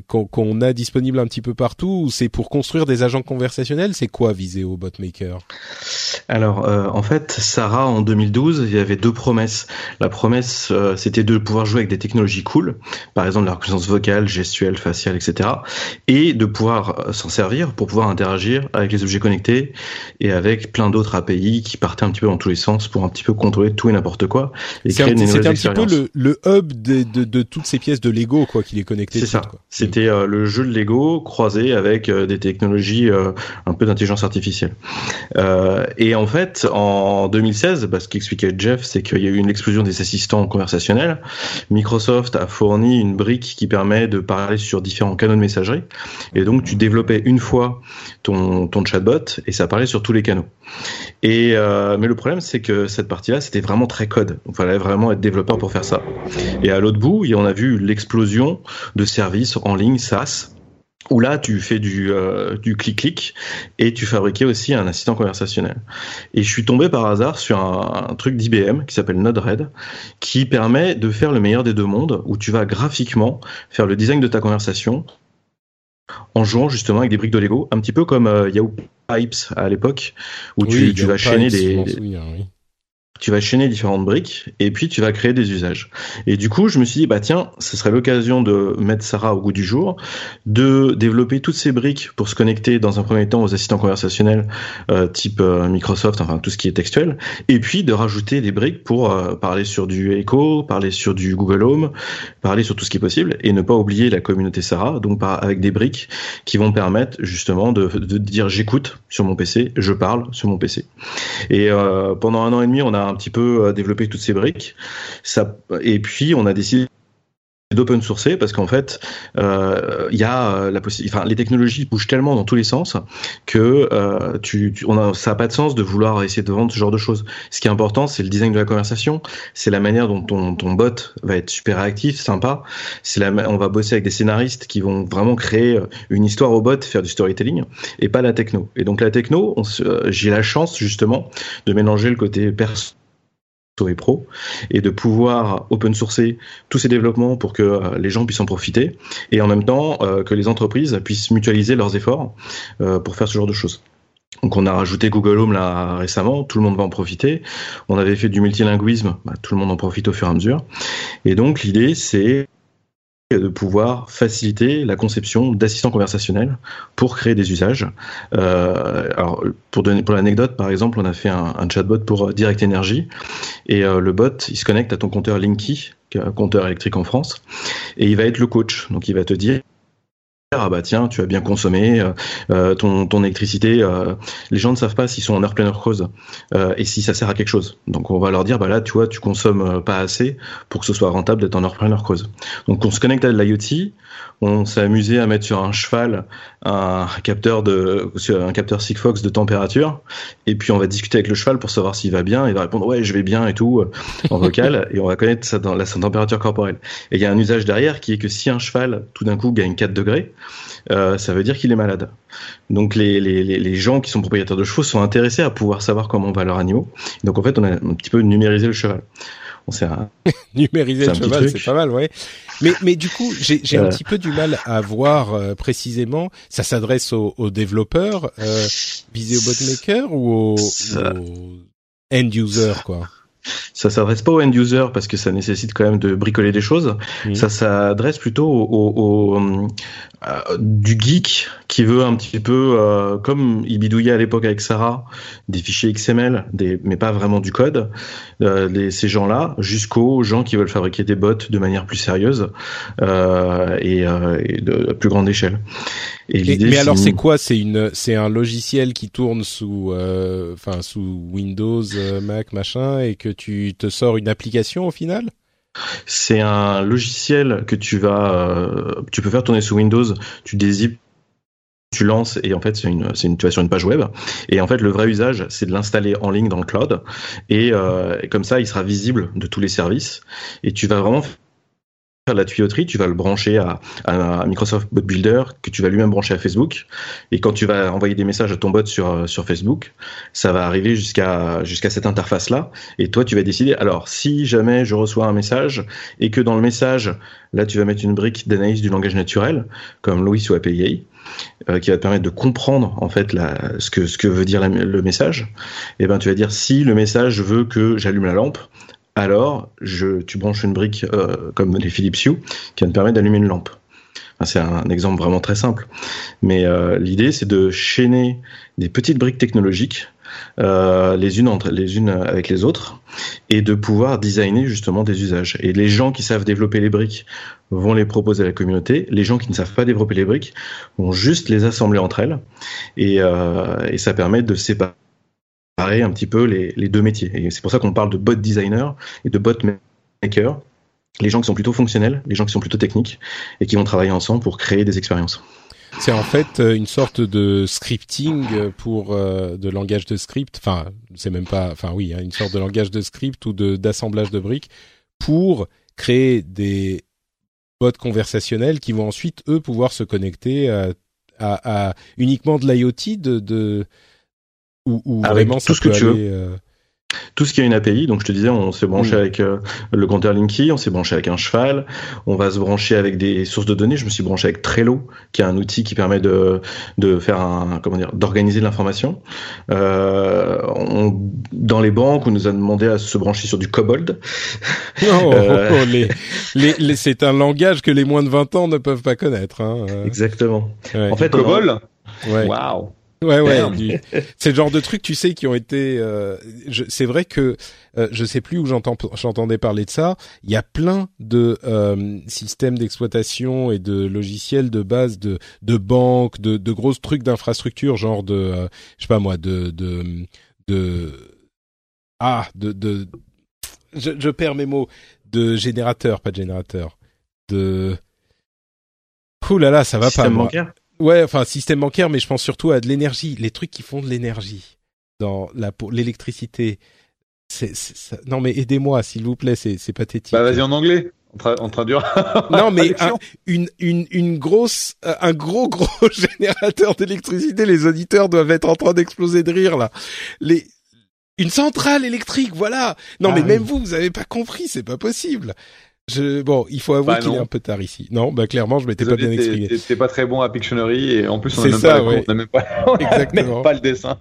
qu'on a disponibles un petit peu partout ou c'est pour construire des agents conversationnels? C'est quoi Viseo Botmaker? Alors, euh, en fait, Sarah, en 2012, il y avait deux promesses. La promesse, euh, c'était de pouvoir jouer avec des technologies cool, par exemple la reconnaissance vocale, gestuelle, faciale, etc. Et de pouvoir s'en servir pour pouvoir interagir avec les objets connectés et avec plein d'autres API qui partaient un petit peu dans tous les sens pour un petit peu contrôler tout et n'importe quoi. C'était un, un petit peu le, le hub de, de, de, toutes ces pièces de Lego, quoi, qui les connectait. C'est ça. C'était euh, le jeu de Lego croisé avec euh, des technologies euh, un peu d'intelligence artificielle. et en fait, en 2016, bah, ce qu'expliquait Jeff, c'est qu'il y a eu une explosion des assistants conversationnels. Microsoft a fourni une brique qui permet de parler sur différents canaux de messagerie. Et donc, tu développais une fois ton, ton chatbot et ça parlait sur tous les canaux. Et mais le problème, c'est que cette partie-là, c'était vraiment très code. Il fallait vraiment être développeur pour faire ça. Et à l'autre bout, on a vu l'explosion de services en ligne SaaS où là tu fais du euh, du clic-clic et tu fabriquais aussi un assistant conversationnel. Et je suis tombé par hasard sur un, truc d'IBM qui s'appelle Node-RED qui permet de faire le meilleur des deux mondes où tu vas graphiquement faire le design de ta conversation en jouant justement avec des briques de Lego, un petit peu comme euh, Yahoo Pipes à l'époque où tu, tu vas chaîner des, tu vas chaîner différentes briques et puis tu vas créer des usages. Et du coup, je me suis dit bah tiens, ce serait l'occasion de mettre Sarah au goût du jour, de développer toutes ces briques pour se connecter dans un premier temps aux assistants conversationnels euh, type euh, Microsoft, enfin tout ce qui est textuel, et puis de rajouter des briques pour euh, parler sur du Echo, parler sur du Google Home, parler sur tout ce qui est possible et ne pas oublier la communauté Sarah, donc avec des briques qui vont permettre justement de dire j'écoute sur mon PC, je parle sur mon PC. Et pendant un an et demi, on a un petit peu euh, développer toutes ces briques. Et puis on a décidé d'open sourcer parce qu'en fait euh, y a euh, la enfin les technologies bougent tellement dans tous les sens que euh, tu, on a, ça a pas de sens de vouloir essayer de vendre ce genre de choses. Ce qui est important c'est le design de la conversation. C'est la manière dont ton, ton bot va être super réactif sympa. C'est la on va bosser avec des scénaristes qui vont vraiment créer une histoire au bot faire du storytelling et pas la techno. Et donc la techno j'ai la chance justement de mélanger le côté perso et pro et de pouvoir open sourcer tous ces développements pour que euh, les gens puissent en profiter et en même temps euh, que les entreprises puissent mutualiser leurs efforts euh, pour faire ce genre de choses. Donc on a rajouté Google Home là récemment, tout le monde va en profiter. On avait fait du multilinguisme, bah, tout le monde en profite au fur et à mesure. Et donc l'idée c'est de pouvoir faciliter la conception d'assistants conversationnels pour créer des usages. Euh, alors, pour l'anecdote, par exemple, on a fait un, chatbot pour Direct Energy et euh, le bot, il se connecte à ton compteur Linky, qui est un compteur électrique en France, et il va être le coach. Donc, il va te dire ah bah tiens, tu as bien consommé euh, euh, ton, électricité. Euh, les gens ne savent pas s'ils sont en heure pleine heure creuse et si ça sert à quelque chose. Donc on va leur dire bah là tu vois tu consommes pas assez pour que ce soit rentable d'être en heure pleine heure creuse. Donc on se connecte à de l'IoT, on s'est amusé à mettre sur un cheval un capteur de un capteur Sigfox de température et puis on va discuter avec le cheval pour savoir s'il va bien. Il va répondre ouais je vais bien et tout en vocal et on va connaître sa, la, sa température corporelle. Et il y a un usage derrière qui est que si un cheval tout d'un coup gagne 4 degrés euh, ça veut dire qu'il est malade. Donc les, les, les, gens qui sont propriétaires de chevaux sont intéressés à pouvoir savoir comment va leur animaux. Donc en fait, on a un petit peu numérisé le cheval. On sait numériser le cheval, c'est pas mal, ouais. Mais mais du coup, j'ai un petit peu du mal à voir euh, précisément. Ça s'adresse aux, aux, développeurs, euh, visé au botmaker ou aux, end user quoi? Ça s'adresse pas au end user parce que ça nécessite quand même de bricoler des choses. Mmh. Ça s'adresse plutôt au, au, euh, du geek qui veut un petit peu, euh, comme il bidouillait à l'époque avec Sarah, des fichiers XML, des, mais pas vraiment du code. Euh, les, ces gens-là, jusqu'aux gens qui veulent fabriquer des bots de manière plus sérieuse euh, et, et, de plus grande échelle. Et mais alors c'est quoi? C'est une, c'est un logiciel qui tourne sous, enfin sous Windows, Mac, machin, et que tu te sors une application au final? C'est un logiciel que tu vas, euh, tu peux faire tourner sous Windows. Tu dézippes tu lances et en fait c'est une, c'est une, tu vas sur une page web. Et en fait le vrai usage c'est de l'installer en ligne dans le cloud. Et, euh, et, comme ça il sera visible de tous les services. Et tu vas vraiment la tuyauterie, tu vas le brancher à, à, Microsoft Bot Builder, que tu vas lui-même brancher à Facebook. Et quand tu vas envoyer des messages à ton bot sur, sur Facebook, ça va arriver jusqu'à jusqu'à cette interface-là. Et toi, tu vas décider, alors, si jamais je reçois un message et que dans le message, là, tu vas mettre une brique d'analyse du langage naturel, comme Louis ou API, euh, qui va te permettre de comprendre en fait ce que ce que veut dire le message. Et eh ben tu vas dire si le message veut que j'allume la lampe, alors tu branches une brique euh, comme les Philips Hue qui va te permettre d'allumer une lampe. c'est un exemple vraiment très simple. Mais euh, l'idée, c'est de chaîner des petites briques technologiques euh, les unes avec les autres et de pouvoir designer justement des usages. Et les gens qui savent développer les briques vont les proposer à la communauté. Les gens qui ne savent pas développer les briques vont juste les assembler entre elles et ça permet de séparer un petit peu les, deux métiers. Et c'est pour ça qu'on parle de bot designer et de bot maker. Les gens qui sont plutôt fonctionnels, les gens qui sont plutôt techniques et qui vont travailler ensemble pour créer des expériences. C'est en fait euh, une sorte de scripting pour euh, de langage de script. Enfin, c'est même pas. Enfin, oui, hein, une sorte de langage de script ou de d'assemblage de briques pour créer des bots conversationnels qui vont ensuite eux pouvoir se connecter à, à, uniquement de l'IoT, de ou, vraiment tout ce que tu veux. Euh, tout ce qui a une API, donc je te disais, on s'est branché avec euh, le compteur Linky, on s'est branché avec un cheval, on va se brancher avec des sources de données. Je me suis branché avec Trello, qui est un outil qui permet de de faire un comment dire d'organiser l'information. Euh, dans les banques, on nous a demandé à se brancher sur du COBOL. Oh, euh, les, les, c'est un langage que les moins de 20 ans ne peuvent pas connaître. Hein. Exactement. En fait, COBOL. Ouais. Waouh. Ouais, ouais. c'est le genre de trucs, tu sais, qui ont été. Euh, c'est vrai que euh, je sais plus où j'entendais parler de ça. Il y a plein de euh, systèmes d'exploitation et de logiciels de base de de banques, de de gros trucs d'infrastructure, genre de, euh, je sais pas moi, de de de ah de de. Je, je perds mes mots. De générateur, pas de générateur. De. Ouh là là, ça va pas. Moi. Ouais, enfin système bancaire, mais je pense surtout à de l'énergie, les trucs qui font de l'énergie dans la pour l'électricité. C'est, non mais aidez-moi s'il vous plaît, c'est, c'est pathétique. Bah vas-y en anglais. On, traduit. non mais une une une grosse un gros gros générateur d'électricité, les auditeurs doivent être en train d'exploser de rire là. Les une centrale électrique, voilà. Non, mais ah même vous, vous avez pas compris, c'est pas possible. Je, bon, il faut avouer bah, qu'il est un peu tard ici. Non, bah clairement, je m'étais pas bien exprimé. T'es pas très bon à Pictionary et en plus on n'a même, pas ouais. même, pas, Exactement. pas le dessin.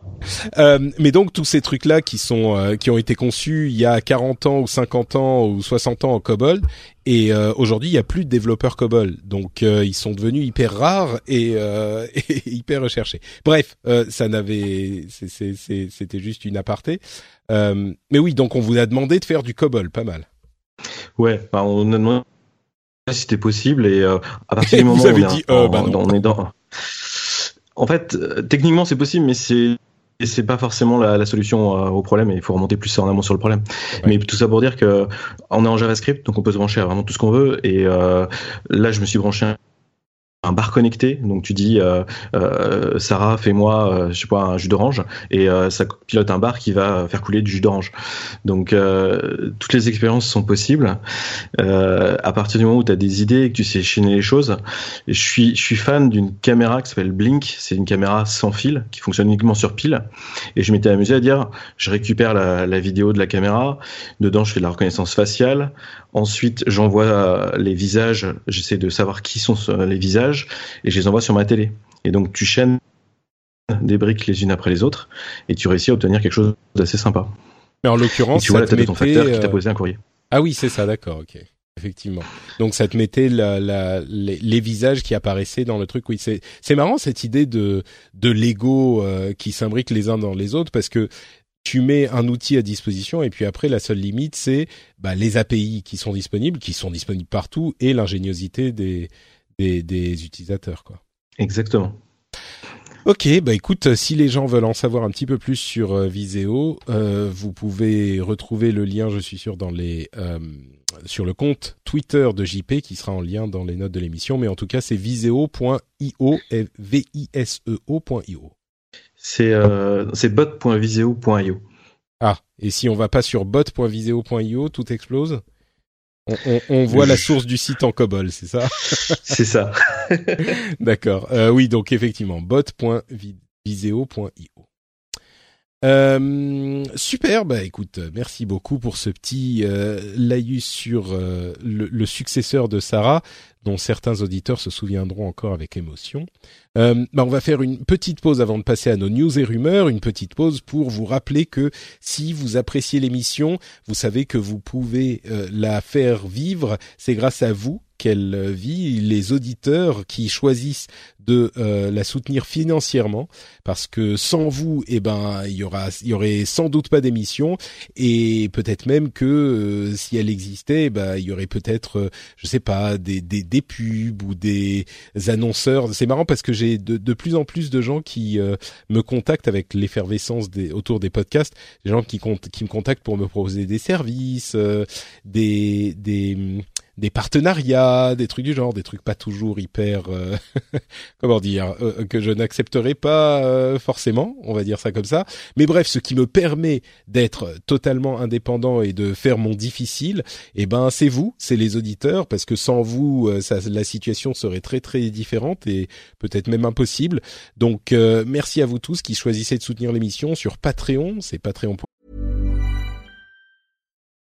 Euh, mais donc tous ces trucs-là qui sont euh, qui ont été conçus il y a 40 ans ou 50 ans ou 60 ans en COBOL et euh, aujourd'hui il y a plus de développeurs COBOL, donc euh, ils sont devenus hyper rares et, et hyper recherchés. Bref, ça n'avait, c'était juste une aparté. mais oui, donc on vous a demandé de faire du COBOL, pas mal. Ouais, bah, on a demandé si c'était possible et euh, à partir du moment où on, dit, euh, bah on est dans. En fait, euh, techniquement c'est possible, mais c'est c'est pas forcément la, la solution au problème et il faut remonter plus en amont sur le problème. Mais tout ça pour dire que on est en JavaScript, donc on peut se brancher à vraiment tout ce qu'on veut. Et là, je me suis branché un bar connecté. Donc tu dis euh, euh, Sarah, fais-moi, euh, je sais pas, un jus d'orange, et ça pilote un bar qui va faire couler du jus d'orange. Donc toutes les expériences sont possibles à partir du moment où tu as des idées et que tu sais chaîner les choses. je suis je suis fan d'une caméra qui s'appelle Blink. C'est une caméra sans fil qui fonctionne uniquement sur pile. Et je m'étais amusé à dire, je récupère la, la vidéo de la caméra. Dedans, je fais de la reconnaissance faciale. Ensuite, j'envoie les visages. J'essaie de savoir qui sont les visages et je les envoie sur ma télé. Et donc tu chaînes des briques les unes après les autres et tu réussis à obtenir quelque chose d'assez sympa. Mais en l'occurrence, tu vois la tête de ton facteur qui t'a euh, posé un courrier. Ah oui, c'est ça, d'accord, ok. Effectivement. Donc ça te mettait la, la, les, les visages qui apparaissaient dans le truc. Oui, c'est c'est marrant cette idée de de Lego euh, qui s'imbriquent les uns dans les autres parce que tu mets un outil à disposition et puis après la seule limite c'est bah, les API qui sont disponibles, qui sont disponibles partout et l'ingéniosité des, des des utilisateurs quoi. Exactement. Ok, bah écoute, si les gens veulent en savoir un petit peu plus sur euh, Viseo, euh, vous pouvez retrouver le lien, je suis sûr, dans les euh, sur le compte Twitter de JP qui sera en lien dans les notes de l'émission. Mais en tout cas, c'est viseo.io, v i s e o.io. C'est euh, bot.viseo.io. Ah, et si on va pas sur bot.viseo.io, tout explose. On, on, on voit la source du site en COBOL, c'est ça? C'est ça. D'accord. Euh, oui, donc effectivement, bot.viseo.io. Euh, super, bah écoute, merci beaucoup pour ce petit euh, laïus sur euh, le, le successeur de Sarah, dont certains auditeurs se souviendront encore avec émotion. Euh, bah on va faire une petite pause avant de passer à nos news et rumeurs, une petite pause pour vous rappeler que si vous appréciez l'émission, vous savez que vous pouvez euh, la faire vivre, c'est grâce à vous qu'elle vit, les auditeurs qui choisissent de euh, la soutenir financièrement, parce que sans vous, eh ben, il y aura, il y aurait sans doute pas d'émission, et peut-être même que euh, si elle existait, eh ben, il y aurait peut-être, euh, je sais pas, des, des, des pubs ou des annonceurs. C'est marrant parce que j'ai de, de plus en plus de gens qui euh, me contactent avec l'effervescence des, autour des podcasts, des gens qui, comptent, qui me contactent pour me proposer des services, euh, des, des des partenariats, des trucs du genre, des trucs pas toujours hyper, euh, comment dire, euh, que je n'accepterai pas euh, forcément, on va dire ça comme ça. Mais bref, ce qui me permet d'être totalement indépendant et de faire mon difficile, eh ben c'est vous, c'est les auditeurs, parce que sans vous, euh, la situation serait très très différente et peut-être même impossible. Donc euh, merci à vous tous qui choisissez de soutenir l'émission sur Patreon, c'est patreon.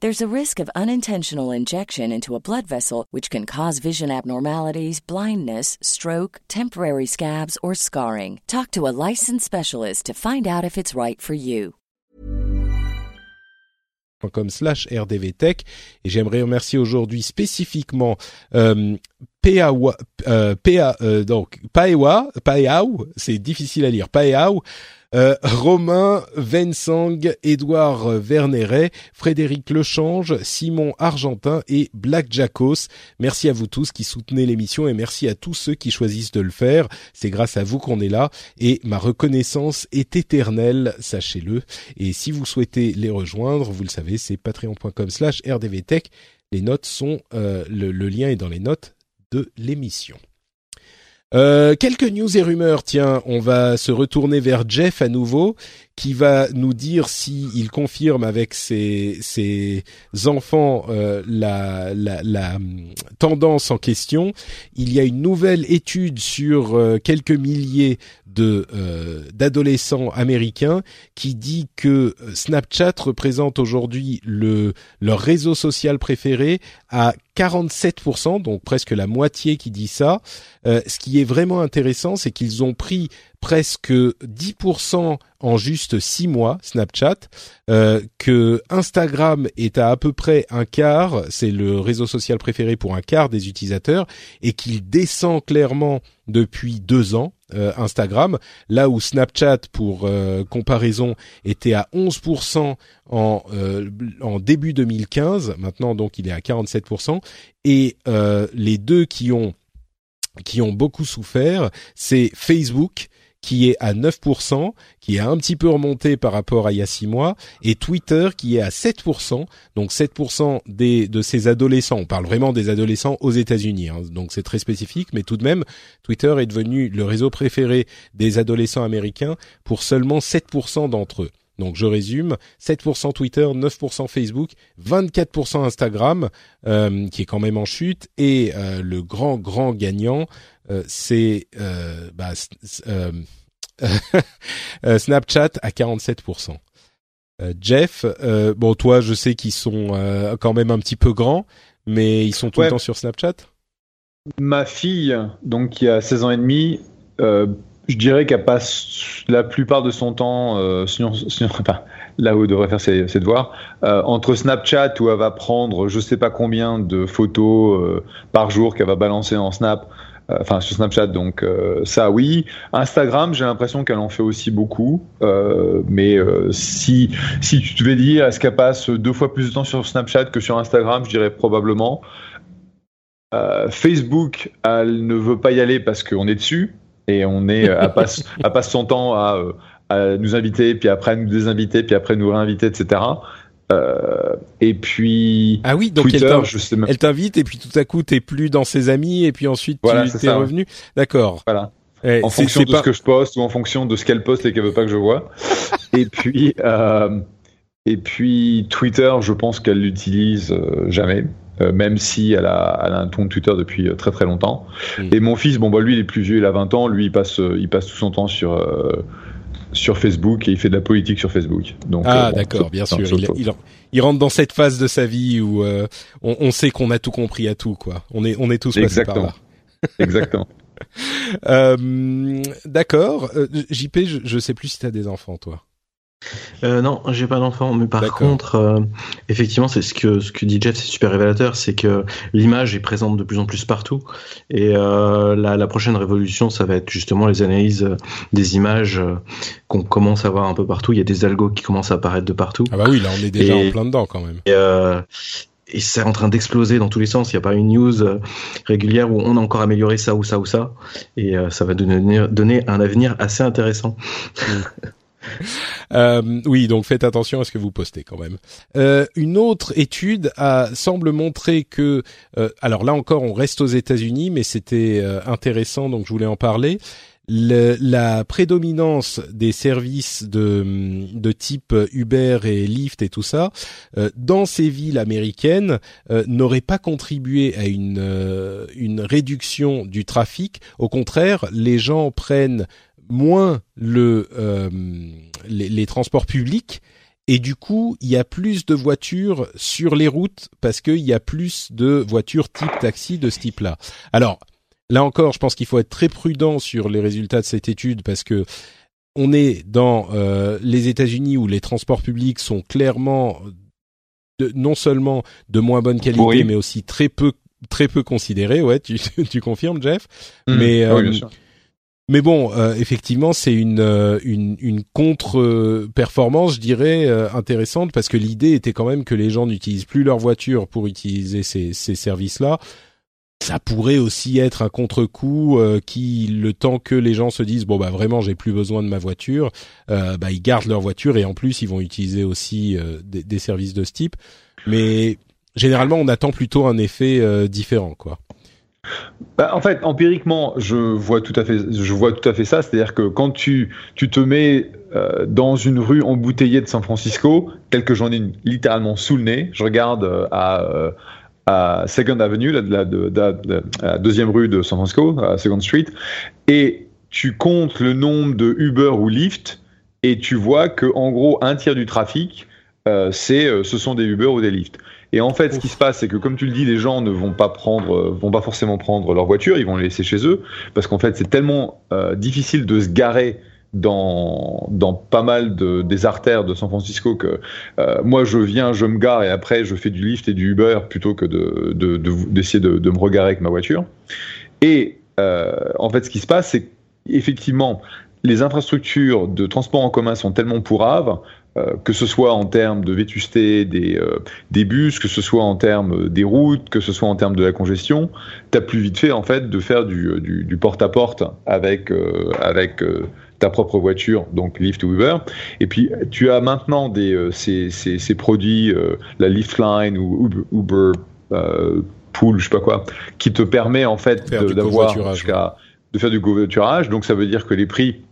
There's a risk of unintentional injection into a blood vessel, which can cause vision abnormalities, blindness, stroke, temporary scabs, or scarring. Talk to a licensed specialist to find out if it's right for you. com slash rdvtech et j'aimerais remercier aujourd'hui spécifiquement euh, Paeawa, euh, Pea, euh, donc Paewa, Paeau, c'est difficile à lire, Paeau, euh, Romain Vensang, Édouard Verneret, Frédéric Lechange, Simon Argentin et Black Jackos. Merci à vous tous qui soutenez l'émission et merci à tous ceux qui choisissent de le faire. C'est grâce à vous qu'on est là et ma reconnaissance est éternelle, sachez-le. Et si vous souhaitez les rejoindre, vous le savez, c'est patreon.com slash rdvtech. Les notes sont, euh, le lien est dans les notes de l'émission. Euh, quelques news et rumeurs. Tiens, on va se retourner vers Jeff à nouveau, qui va nous dire si confirme avec ses, ses enfants euh, la, la, la, hum, tendance en question. Il y a une nouvelle étude sur euh, quelques milliers de euh, d'adolescents américains qui dit que Snapchat représente aujourd'hui le leur réseau social préféré à 47%, donc presque la moitié qui dit ça. Euh, ce qui est vraiment intéressant, c'est qu'ils ont pris presque 10% en juste 6 mois, Snapchat, euh, que Instagram est à à peu près un quart, c'est le réseau social préféré pour un quart des utilisateurs, et qu'il descend clairement depuis deux ans, euh, Instagram, là où Snapchat, pour euh, comparaison, était à 11% en, en début 2015, maintenant donc il est à 47%, et les deux qui ont qui ont beaucoup souffert, c'est Facebook qui est à 9%, qui est un petit peu remonté par rapport à il y a 6 mois, et Twitter qui est à 7%, donc 7% des, de ces adolescents, on parle vraiment des adolescents aux États-Unis, hein, donc c'est très spécifique, mais tout de même, Twitter est devenu le réseau préféré des adolescents américains pour seulement 7% d'entre eux. Donc je résume, 7% Twitter, 9% Facebook, 24% Instagram, euh, qui est quand même en chute, et euh, le grand grand gagnant, euh, c'est bah, Snapchat à 47%. Jeff, bon toi je sais qu'ils sont quand même un petit peu grands, mais ils sont tout le temps sur Snapchat? Ma fille, donc qui a 16 ans et demi, je dirais qu'elle passe la plupart de son temps, euh, sinon, sinon là où elle devrait faire ses, ses devoirs, euh, entre Snapchat où elle va prendre je sais pas combien de photos euh, par jour qu'elle va balancer en Snap, euh, enfin sur Snapchat, donc euh, ça oui. Instagram, j'ai l'impression qu'elle en fait aussi beaucoup, mais si si tu devais dire est-ce qu'elle passe deux fois plus de temps sur Snapchat que sur Instagram, je dirais probablement. Facebook, elle ne veut pas y aller parce qu'on est dessus et on est à passe à passe son temps à, euh, à, nous inviter, puis après à nous désinviter, puis après nous réinviter, etc. Euh, et puis ah oui donc elle t'invite et puis tout à coup t'es plus dans ses amis et puis ensuite tu t'es revenu. D'accord. Voilà. En fonction de ce que je poste ou en fonction de ce qu'elle poste et qu'elle veut pas que je vois. Et puis euh, et puis Twitter je pense qu'elle l'utilise euh, jamais euh, même si elle a, elle a un compte Twitter depuis euh, très très longtemps. Mm. Et mon fils, bon bah lui il est plus vieux, il a 20 ans, lui il passe, euh, il passe tout son temps sur sur Facebook et il fait de la politique sur Facebook. Donc, ah d'accord, bien sûr. Il, il, rentre dans cette phase de sa vie où on, on, sait qu'on a tout compris à tout quoi. On est on est tous passés par là. Exactement. euh, d'accord. JP, je, je sais plus si tu as des enfants toi. Euh, non, j'ai pas d'enfant, mais par contre, euh, effectivement, c'est ce que ce que dit Jeff, c'est super révélateur, c'est que l'image est présente de plus en plus partout, et euh, la, la, prochaine révolution, ça va être justement les analyses euh, des images euh, qu'on commence à voir un peu partout. Il y a des algos qui commencent à apparaître de partout. Ah bah oui, là, on est déjà en plein dedans quand même. Et, et c'est en train d'exploser dans tous les sens. Il n'y a pas une news régulière où on a encore amélioré ça ou ça ou ça, et ça va donner, donner un avenir assez intéressant. Mm. Euh, oui, donc faites attention à ce que vous postez quand même. Euh, une autre étude a, semble montrer que, euh, alors là encore, on reste aux États-Unis, mais c'était intéressant, donc je voulais en parler. Le, la prédominance des services de, de type Uber et Lyft et tout ça dans ces villes américaines n'aurait pas contribué à une, une réduction du trafic. Au contraire, les gens prennent moins le euh, les, transports publics et du coup il y a plus de voitures sur les routes parce qu'il y a plus de voitures type taxi de ce type-là. Alors là encore, je pense qu'il faut être très prudent sur les résultats de cette étude parce que on est dans euh, les États-Unis où les transports publics sont clairement de, non seulement de moins bonne qualité, mais aussi très peu très peu considérés. Ouais, tu, tu confirmes, Jeff? Mmh. mais ah euh, mais bon, euh, effectivement, c'est une, euh, une, une contre-performance, je dirais, euh, intéressante, parce que l'idée était quand même que les gens n'utilisent plus leur voiture pour utiliser ces, ces services-là. Ça pourrait aussi être un contre-coup qui, le temps que les gens se disent bon bah vraiment j'ai plus besoin de ma voiture, bah ils gardent leur voiture et en plus ils vont utiliser aussi des, des, services de ce type. Mais généralement on attend plutôt un effet différent quoi. Bah, en fait, empiriquement, je vois tout à fait, je vois tout à fait ça. C'est-à-dire que quand tu, tu te mets euh, dans une rue embouteillée de San Francisco, tel que j'en ai littéralement sous le nez, je regarde euh, à, euh, à Second Avenue, la, la, la, deuxième rue de San Francisco, à Second Street, et tu comptes le nombre de Uber ou Lyft, et tu vois que en gros un tiers du trafic c'est, ce sont des Uber ou des Lyft. Et en fait, ce qui se passe, c'est que comme tu le dis, les gens ne vont pas prendre, euh, vont pas forcément prendre leur voiture, ils vont les laisser chez eux, parce qu'en fait, c'est tellement difficile de se garer dans, dans pas mal de, des artères de San Francisco que moi je viens, je me gare et après je fais du Lyft et du Uber plutôt que de, d'essayer de, de, de, me regarer avec ma voiture. Et en fait, ce qui se passe, c'est effectivement les infrastructures de transport en commun sont tellement pourraves euh, que ce soit en termes de vétusté des, euh, des bus, que ce soit en termes des routes, que ce soit en termes de la congestion, tu as plus vite fait en fait de faire du, du, porte-à-porte avec, euh, avec ta propre voiture, donc Lyft ou Uber. Et puis tu as maintenant des, ces, ces, ces, produits, la Lyftline ou Uber, Pool, je sais pas quoi, qui te permet en fait d'avoir jusqu'à de faire du covoiturage. Donc ça veut dire que les prix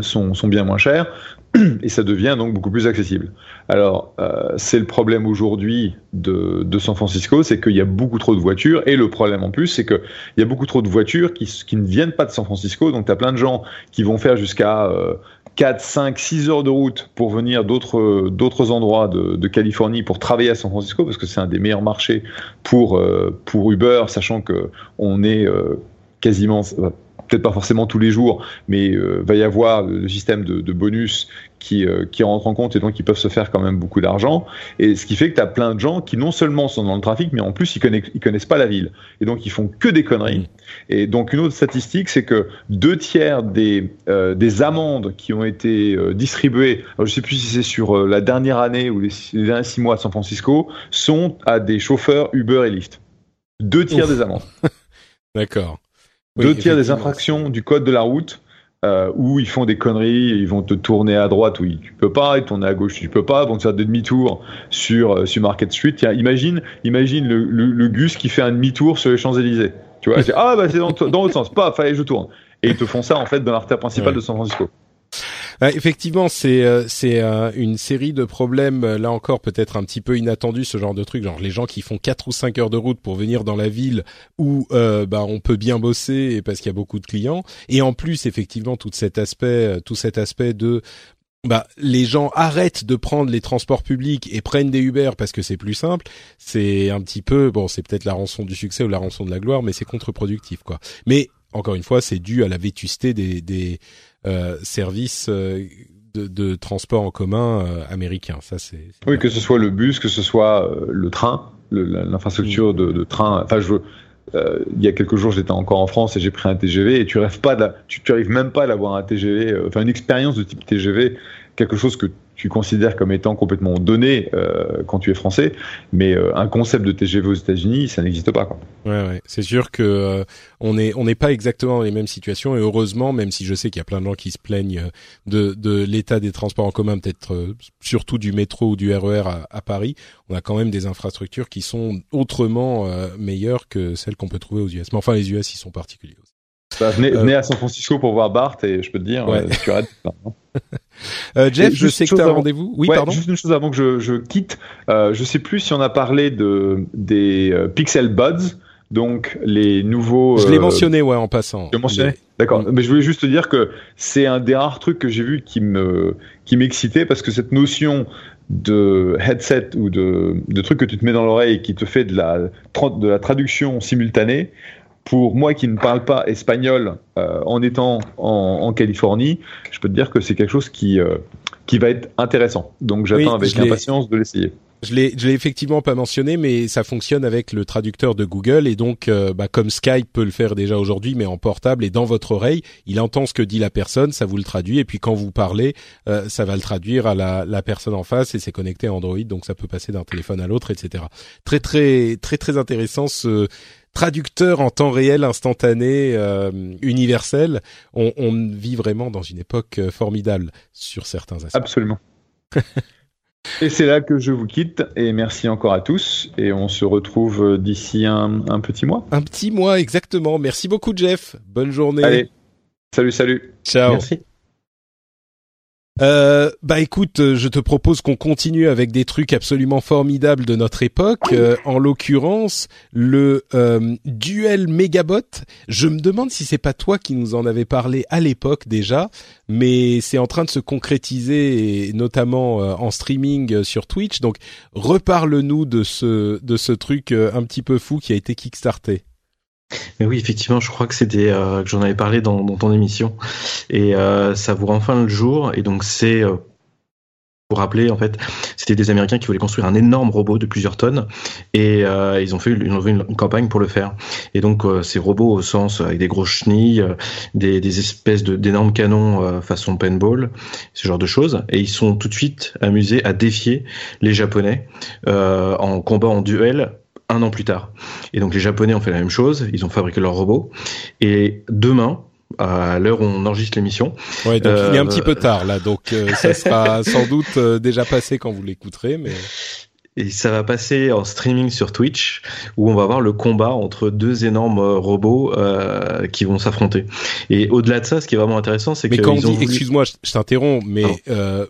sont, sont, bien moins chers. et ça devient donc beaucoup plus accessible. Alors, euh, c'est le problème aujourd'hui de, San Francisco, c'est qu'il y a beaucoup trop de voitures, et le problème en plus, c'est qu'il y a beaucoup trop de voitures qui, ne viennent pas de San Francisco, donc tu as plein de gens qui vont faire jusqu'à euh, 4, 5, 6 heures de route pour venir d'autres endroits de, Californie pour travailler à San Francisco, parce que c'est un des meilleurs marchés pour, euh, pour Uber, sachant que on est euh, quasiment peut-être pas forcément tous les jours, mais euh, va y avoir le système de, de bonus qui, euh, qui rentre en compte et donc ils peuvent se faire quand même beaucoup d'argent. Et ce qui fait que tu as plein de gens qui non seulement sont dans le trafic, mais en plus ils connaissent, ils connaissent pas la ville. Et donc ils font que des conneries. Mmh. Et donc une autre statistique, c'est que deux tiers des, euh, des amendes qui ont été euh, distribuées, alors je sais plus si c'est sur la dernière année ou les, les derniers six mois à San Francisco, sont à des chauffeurs Uber et Lyft. Deux tiers Ouf. des amendes. D'accord. Deux tiers des infractions du code de la route euh, où ils font des conneries, ils vont te tourner à droite où tu peux pas, et tourner à gauche tu peux pas, vont te faire des demi-tours sur, euh, sur Market Street. Tiens, imagine, imagine le, le, le, Gus qui fait un demi-tour sur les Champs-Élysées. Tu vois, ah bah c'est dans, dans l'autre sens, pas, fallait je tourne. Et ils te font ça en fait dans l'artère principale ouais. de San Francisco. Euh, effectivement, c'est euh, c'est euh, une série de problèmes là encore peut-être un petit peu inattendus ce genre de truc, genre les gens qui font quatre ou cinq heures de route pour venir dans la ville où bah on peut bien bosser parce qu'il y a beaucoup de clients et en plus effectivement tout cet aspect tout cet aspect de bah, les gens arrêtent de prendre les transports publics et prennent des Uber parce que c'est plus simple. C'est un petit peu, bon, c'est peut-être la rançon du succès ou la rançon de la gloire, mais c'est contre-productif, quoi. Mais encore une fois, c'est dû à la vétusté des, euh, services euh, de, de, transport en commun euh, américains. Ça, c'est. Oui, que ce soit le bus, que ce soit euh, le train, l'infrastructure mmh. de, de, train. Enfin, je veux. Euh, il y a quelques jours, j'étais encore en France et j'ai pris un TGV et tu rêves pas, de, tu, tu arrives même pas à avoir un TGV, enfin une expérience de type TGV, quelque chose que tu considères comme étant complètement donné euh, quand tu es français, mais euh, un concept de TGV aux États-Unis, ça n'existe pas. Quoi. Ouais, ouais. c'est sûr que euh, on est on n'est pas exactement dans les mêmes situations et heureusement, même si je sais qu'il y a plein de gens qui se plaignent de de l'état des transports en commun, peut-être euh, surtout du métro ou du RER à, à, Paris, on a quand même des infrastructures qui sont autrement euh, meilleures que celles qu'on peut trouver aux US. Mais enfin, les US, ils sont particuliers. Aussi. Bah, venez, venez, à San Francisco pour voir Bart et je peux te dire, ouais. tu arrêtes. Euh, Jeff, je sais que tu as un rendez-vous. Oui, ouais, pardon. Juste une chose avant que je, je quitte. Euh, je sais plus si on a parlé de des euh, Pixel Buds, donc les nouveaux. Je l'ai mentionné, ouais, en passant. Je l'ai mentionné. D'accord. Mais je voulais juste te dire que c'est un des rares trucs que j'ai vu qui me qui m'excitait parce que cette notion de headset ou de, de truc que tu te mets dans l'oreille et qui te fait de la, de la traduction simultanée, pour moi qui ne parle pas espagnol euh, en étant en, en, Californie, je peux te dire que c'est quelque chose qui, euh, qui va être intéressant. Donc j'attends oui, avec impatience de l'essayer. Je l'ai, je l'ai effectivement pas mentionné, mais ça fonctionne avec le traducteur de Google et donc, euh, bah, comme Skype peut le faire déjà aujourd'hui, mais en portable et dans votre oreille, il entend ce que dit la personne, ça vous le traduit et puis quand vous parlez, euh, ça va le traduire à la, la personne en face et c'est connecté à Android, donc ça peut passer d'un téléphone à l'autre, etc. Très très très très intéressant ce traducteur en temps réel, instantané, euh, universel. On, on, vit vraiment dans une époque euh, formidable sur certains aspects. Absolument. et c'est là que je vous quitte et merci encore à tous et on se retrouve d'ici un, un, petit mois. Un petit mois exactement. Merci beaucoup Jeff. Bonne journée. Allez. Salut, salut. Ciao. Merci. Euh, bah écoute, je te propose qu'on continue avec des trucs absolument formidables de notre époque. Euh, en l'occurrence, le euh, duel Megabot. Je me demande si c'est pas toi qui nous en avais parlé à l'époque déjà, mais c'est en train de se concrétiser, et notamment en streaming sur Twitch. Donc, reparle-nous de ce de ce truc un petit peu fou qui a été kickstarté. Mais oui, effectivement, je crois que c'était euh, que j'en avais parlé dans, ton émission et euh, ça vous rend enfin le jour et donc c'est euh, pour rappeler en fait, c'était des Américains qui voulaient construire un énorme robot de plusieurs tonnes et ils ont fait une, une, campagne pour le faire. Et donc ces robots au sens avec des grosses chenilles, des, des espèces de d'énormes canons façon paintball, ce genre de choses. Et ils sont tout de suite amusés à défier les Japonais en combat en duel un an plus tard. Et donc les Japonais ont fait la même chose, ils ont fabriqué leur robot. Et demain, à l'heure où on enregistre l'émission. Ouais, donc il est un petit peu euh, tard là, donc euh, ça sera sans doute euh, déjà passé quand vous l'écouterez, mais. Et ça va passer en streaming sur Twitch, où on va voir le combat entre deux énormes robots euh, qui vont s'affronter. Et au-delà de ça, ce qui est vraiment intéressant, c'est que. Mais quand on dit, excuse-moi, je t'interromps, mais euh,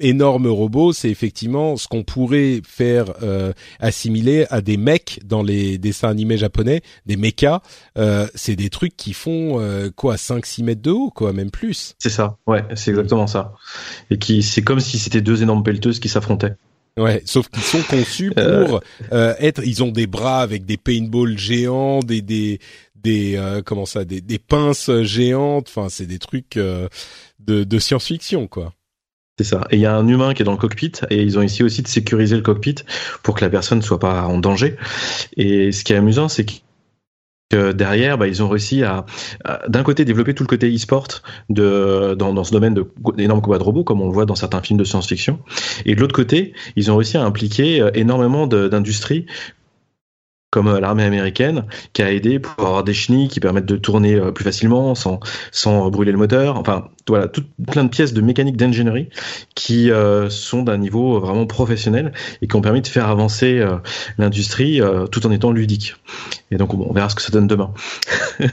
énorme robot, c'est effectivement ce qu'on pourrait faire euh, assimiler à des mecs dans les dessins animés japonais, des mechas. Euh, c'est des trucs qui font euh, quoi, 5-6 mètres de haut, quoi, même plus. C'est ça, ouais, c'est exactement ça. Et qui, c'est comme si c'était deux énormes pelleteuses qui s'affrontaient. Ouais, sauf qu'ils sont conçus pour être. Ils ont des bras avec des paintballs géants, des des des comment ça, des, des pinces géantes. Enfin, c'est des trucs de, de science-fiction, quoi. C'est ça. Et il y a un humain qui est dans le cockpit et ils ont essayé aussi de sécuriser le cockpit pour que la personne ne soit pas en danger. Et ce qui est amusant, c'est derrière, bah, ils ont réussi à, d'un côté développer tout le côté e-sport de dans, dans ce domaine d'énormes combats de robots, comme on le voit dans certains films de science-fiction, et de l'autre côté, ils ont réussi à impliquer euh, énormément d'industries comme euh, l'armée américaine, qui a aidé pour avoir des chenilles qui permettent de tourner euh, plus facilement sans, sans brûler le moteur. Enfin, voilà, tout, plein de pièces de mécanique d'ingénierie qui euh, sont d'un niveau vraiment professionnel et qui ont permis de faire avancer l'industrie tout en étant ludique. Et donc, on verra ce que ça donne demain.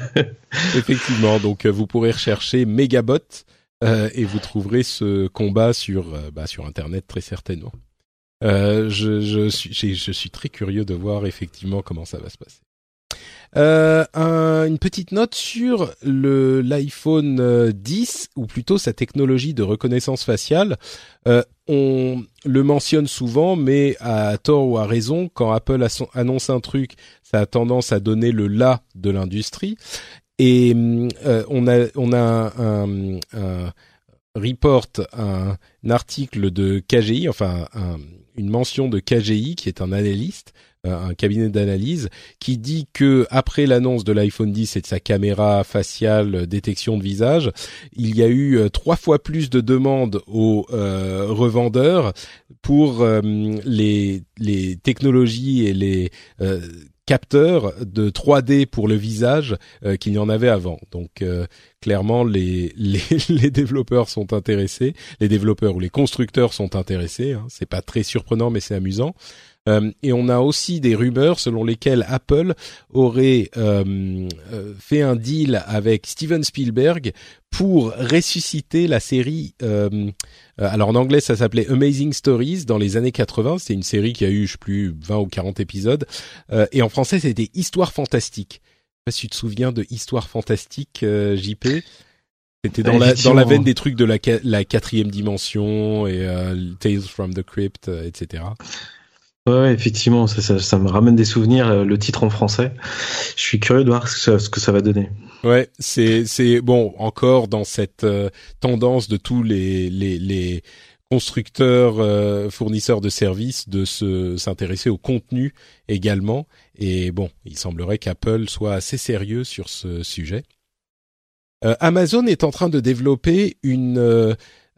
Effectivement, donc vous pourrez rechercher Megabot et vous trouverez ce combat sur, bah, sur Internet très certainement. Euh, je, je, suis, je suis très curieux de voir effectivement comment ça va se passer. Euh, un, une petite note sur le l'iPhone 10 euh, ou plutôt sa technologie de reconnaissance faciale. Euh, on le mentionne souvent, mais à tort ou à raison, quand Apple annonce un truc, ça a tendance à donner le là de l'industrie. Et euh, on a on a un, un, report un, article de KGI, enfin un une mention de KGI, qui est un analyste, euh, un cabinet d'analyse, qui dit que après l'annonce de l'iPhone 10 et de sa caméra faciale euh, détection de visage, il y a eu euh, trois fois plus de demandes aux revendeurs pour les, les technologies et les capteurs de 3D pour le visage qu'il y en avait avant. Donc clairement les, les, les, développeurs sont intéressés, les développeurs ou les constructeurs sont intéressés. Hein. C'est pas très surprenant, mais c'est amusant. Euh, et on a aussi des rumeurs selon lesquelles Apple aurait euh, euh, fait un deal avec Steven Spielberg pour ressusciter la série. alors en anglais, ça s'appelait Amazing Stories dans les années 80. C'est une série qui a eu, je sais plus, 20 ou 40 épisodes. et en français, c'était Histoire fantastique sais pas si tu te souviens de Histoire fantastique, euh, JP. C'était dans la dans la veine des trucs de la, la quatrième dimension et euh, Tales from the Crypt, euh, etc. Ouais, effectivement, ça, ça, me ramène des souvenirs. Le titre en français, je suis curieux de voir ce que ça, va donner. Ouais, c'est bon encore dans cette tendance de tous les constructeurs, euh, fournisseurs de services de se s'intéresser au contenu également. Et bon, il semblerait qu'Apple soit assez sérieux sur ce sujet. Euh, Amazon est en train de développer une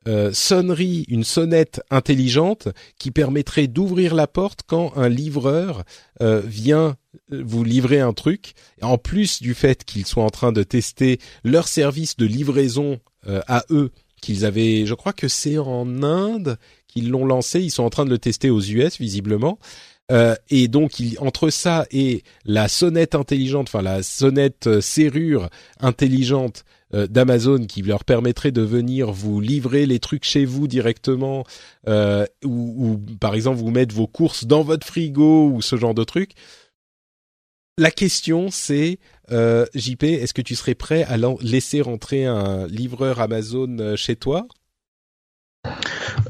euh, sonnerie, une sonnette intelligente qui permettrait d'ouvrir la porte quand un livreur vient vous livrer un truc. En plus du fait qu'ils soient en train de tester leur service de livraison à eux qu'ils avaient, je crois que c'est en Inde qu'ils l'ont lancé. Ils sont en train de le tester aux US visiblement. Euh, et donc il, entre ça et la sonnette intelligente, enfin la sonnette euh, serrure intelligente euh, d'Amazon qui leur permettrait de venir vous livrer les trucs chez vous directement, euh, ou, ou, par exemple vous mettre vos courses dans votre frigo ou ce genre de trucs. La question c'est, euh, JP, est-ce que tu serais prêt à laisser rentrer un livreur Amazon euh, chez toi?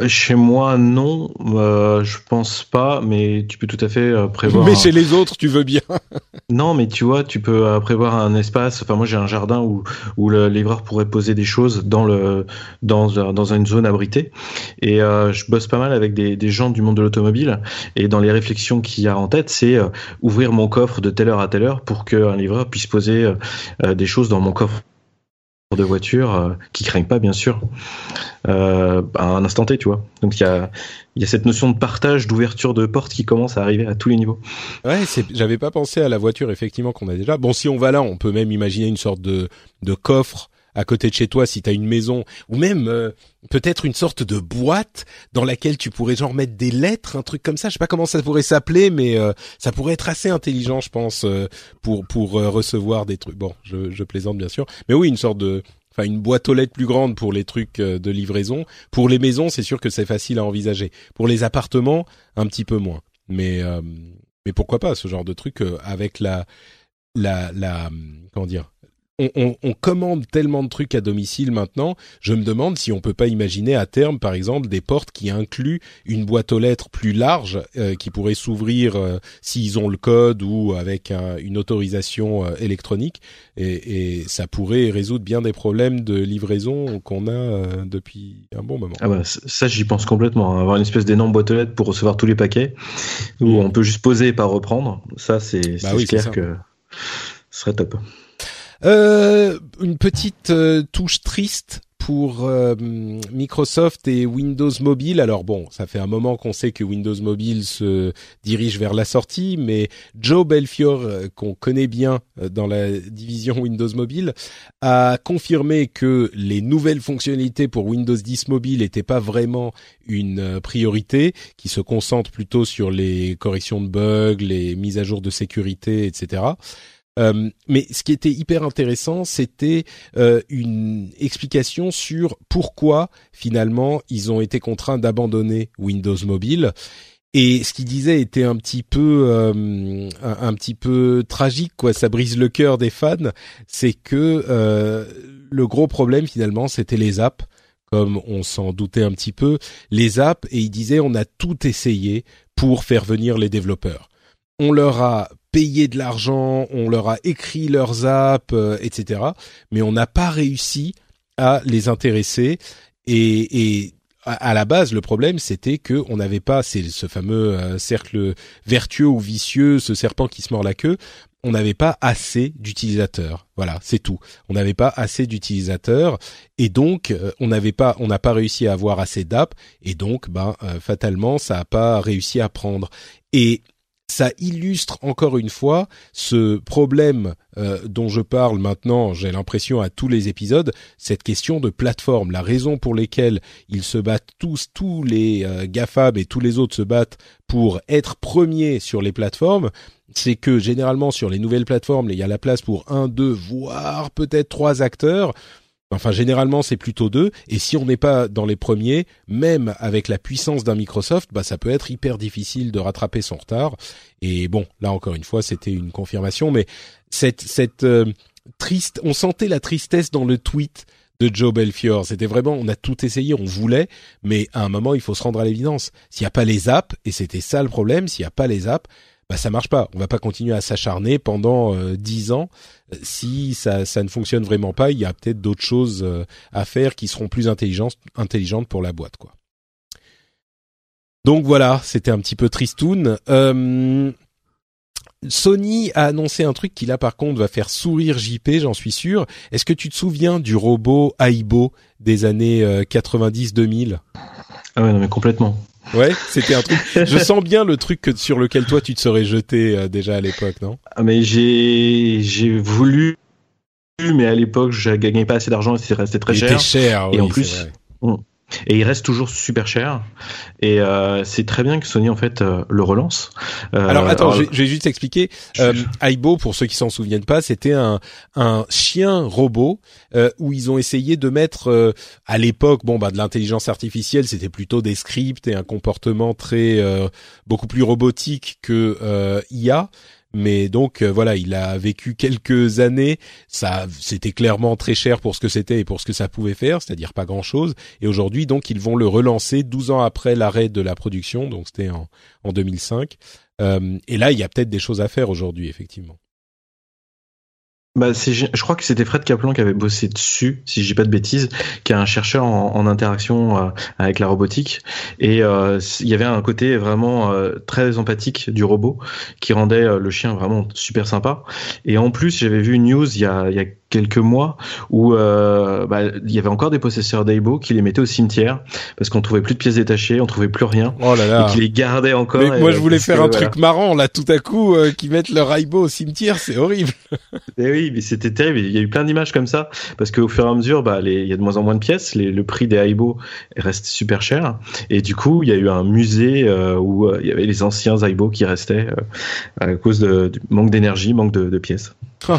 Chez moi, non, euh, je pense pas, mais tu peux tout à fait euh, prévoir. Mais chez les autres, tu veux bien. non, mais tu vois, tu peux euh, prévoir un espace. Enfin, moi, j'ai un jardin où où le livreur pourrait poser des choses dans le dans dans une zone abritée. Et je bosse pas mal avec des des gens du monde de l'automobile. Et dans les réflexions qu'il y a en tête, c'est ouvrir mon coffre de telle heure à telle heure pour qu'un livreur puisse poser des choses dans mon coffre de voiture euh, qui craignent pas bien sûr euh, à un instant T tu vois. Donc il y a y a cette notion de partage d'ouverture de porte qui commence à arriver à tous les niveaux. Ouais j'avais pas pensé à la voiture effectivement qu'on a déjà. Bon si on va là on peut même imaginer une sorte de de coffre à côté de chez toi si tu as une maison ou même euh, peut-être une sorte de boîte dans laquelle tu pourrais genre mettre des lettres, un truc comme ça. Je sais pas comment ça pourrait s'appeler, mais euh, ça pourrait être assez intelligent, je pense, euh, pour pour recevoir des trucs. Bon, je, je plaisante bien sûr, mais oui, une sorte de enfin une boîte aux lettres plus grande pour les trucs de livraison. Pour les maisons, c'est sûr que c'est facile à envisager. Pour les appartements, un petit peu moins. Mais mais pourquoi pas ce genre de truc avec la la la comment dire on, on, commande tellement de trucs à domicile maintenant, je me demande si on peut pas imaginer à terme, par exemple, des portes qui incluent une boîte aux lettres plus large euh, qui pourrait s'ouvrir euh, s'ils ont le code ou avec une autorisation euh, électronique, et, et, ça pourrait résoudre bien des problèmes de livraison qu'on a depuis un bon moment. Ah bah, ça, j'y pense complètement. Hein. Avoir une espèce d'énorme boîte aux lettres pour recevoir tous les paquets, où mm. on peut juste poser et pas reprendre, ça, c'est bah clair que ce serait top. Euh, une petite euh, touche triste pour euh, Microsoft et Windows Mobile. Alors bon, ça fait un moment qu'on sait que Windows Mobile se dirige vers la sortie, mais Joe Belfior, qu'on connaît bien dans la division Windows Mobile, a confirmé que les nouvelles fonctionnalités pour Windows 10 Mobile n'étaient pas vraiment une priorité, qui se concentre plutôt sur les corrections de bugs, les mises à jour de sécurité, etc. Euh, mais ce qui était hyper intéressant, c'était euh, une explication sur pourquoi finalement ils ont été contraints d'abandonner Windows Mobile. Et ce qu'il disait était un petit peu, euh, un, petit peu tragique, quoi. Ça brise le cœur des fans. C'est que le gros problème finalement, c'était les apps comme on s'en doutait un petit peu, les apps, et il disait on a tout essayé pour faire venir les développeurs. On leur a payé de l'argent, on leur a écrit leurs apps, euh, etc. Mais on n'a pas réussi à les intéresser. Et, et à, la base, le problème, c'était que on n'avait pas, c'est ce fameux euh, cercle vertueux ou vicieux, ce serpent qui se mord la queue. On n'avait pas assez d'utilisateurs. Voilà, c'est tout. On n'avait pas assez d'utilisateurs et donc euh, on n'avait pas, on n'a pas réussi à avoir assez d'apps et donc, ben, fatalement, ça n'a pas réussi à prendre. Et ça illustre encore une fois ce problème euh, dont je parle maintenant, j'ai l'impression à tous les épisodes, cette question de plateforme, la raison pour laquelle ils se battent tous, tous les euh, GAFAB et tous les autres se battent pour être premiers sur les plateformes, c'est que généralement sur les nouvelles plateformes, il y a la place pour un, deux, voire peut-être trois acteurs. Enfin, généralement, c'est plutôt deux. Et si on n'est pas dans les premiers, même avec la puissance d'un Microsoft, bah, ça peut être hyper difficile de rattraper son retard. Et bon, là encore une fois, c'était une confirmation. Mais cette, cette euh, triste, on sentait la tristesse dans le tweet de Joe Belfior. C'était vraiment, on a tout essayé, on voulait, mais à un moment, il faut se rendre à l'évidence. S'il n'y a pas les apps, et c'était ça le problème, s'il n'y a pas les apps, bah ça marche pas. On va pas continuer à s'acharner pendant euh, dix ans. Si ça, ça ne fonctionne vraiment pas, il y a peut-être d'autres choses euh, à faire qui seront plus intelligentes, intelligentes pour la boîte, quoi. Donc voilà, c'était un petit peu tristoun. Euh, Sony a annoncé un truc qui là par contre va faire sourire JP, j'en suis sûr. Est-ce que tu te souviens du robot Aibo des années 90-2000 Ah ouais, non mais complètement. Ouais, c'était un truc. Je sens bien le truc que, sur lequel toi tu te serais jeté euh, déjà à l'époque, non? Ah mais j'ai j'ai voulu, mais à l'époque je gagnais pas assez d'argent, c'était resté très cher. cher. Et en plus, et il reste toujours super cher. Et euh, c'est très bien que Sony en fait euh, le relance. Euh, alors attends, je, vais juste expliquer. Euh, Aibo, pour ceux qui s'en souviennent pas, c'était un, un chien robot où ils ont essayé de mettre à l'époque, bon bah de l'intelligence artificielle, c'était plutôt des scripts et un comportement très beaucoup plus robotique que IA. Mais donc euh, voilà, il a vécu quelques années. Ça, c'était clairement très cher pour ce que c'était et pour ce que ça pouvait faire, c'est-à-dire pas grand-chose. Et aujourd'hui, donc, ils vont le relancer 12 ans après l'arrêt de la production. Donc, c'était en, en 2005. Euh, et là, il y a peut-être des choses à faire aujourd'hui, effectivement. Bah, je crois que c'était Fred Kaplan qui avait bossé dessus, si je dis pas de bêtises, qui est un chercheur en, interaction euh, avec la robotique. Et euh, il y avait un côté vraiment euh, très empathique du robot qui rendait le chien vraiment super sympa. Et en plus, j'avais vu une news il y a, il y a quelques mois où euh, bah, il y avait encore des possesseurs d'Aibo qui les mettaient au cimetière parce qu'on trouvait plus de pièces détachées, on trouvait plus rien oh là là. et qui les gardaient encore. Mais moi je voulais faire un truc marrant là tout à coup euh, qui mettent leur Aibo au cimetière, c'est horrible. et eh oui, c'était terrible, il y a eu plein d'images comme ça parce qu'au fur et à mesure bah il y a de moins en moins de pièces, le prix des Aibo reste super cher et du coup, il y a eu un musée euh, où euh, il y avait les anciens Aibo qui restaient à cause de, du manque d'énergie, manque de, pièces.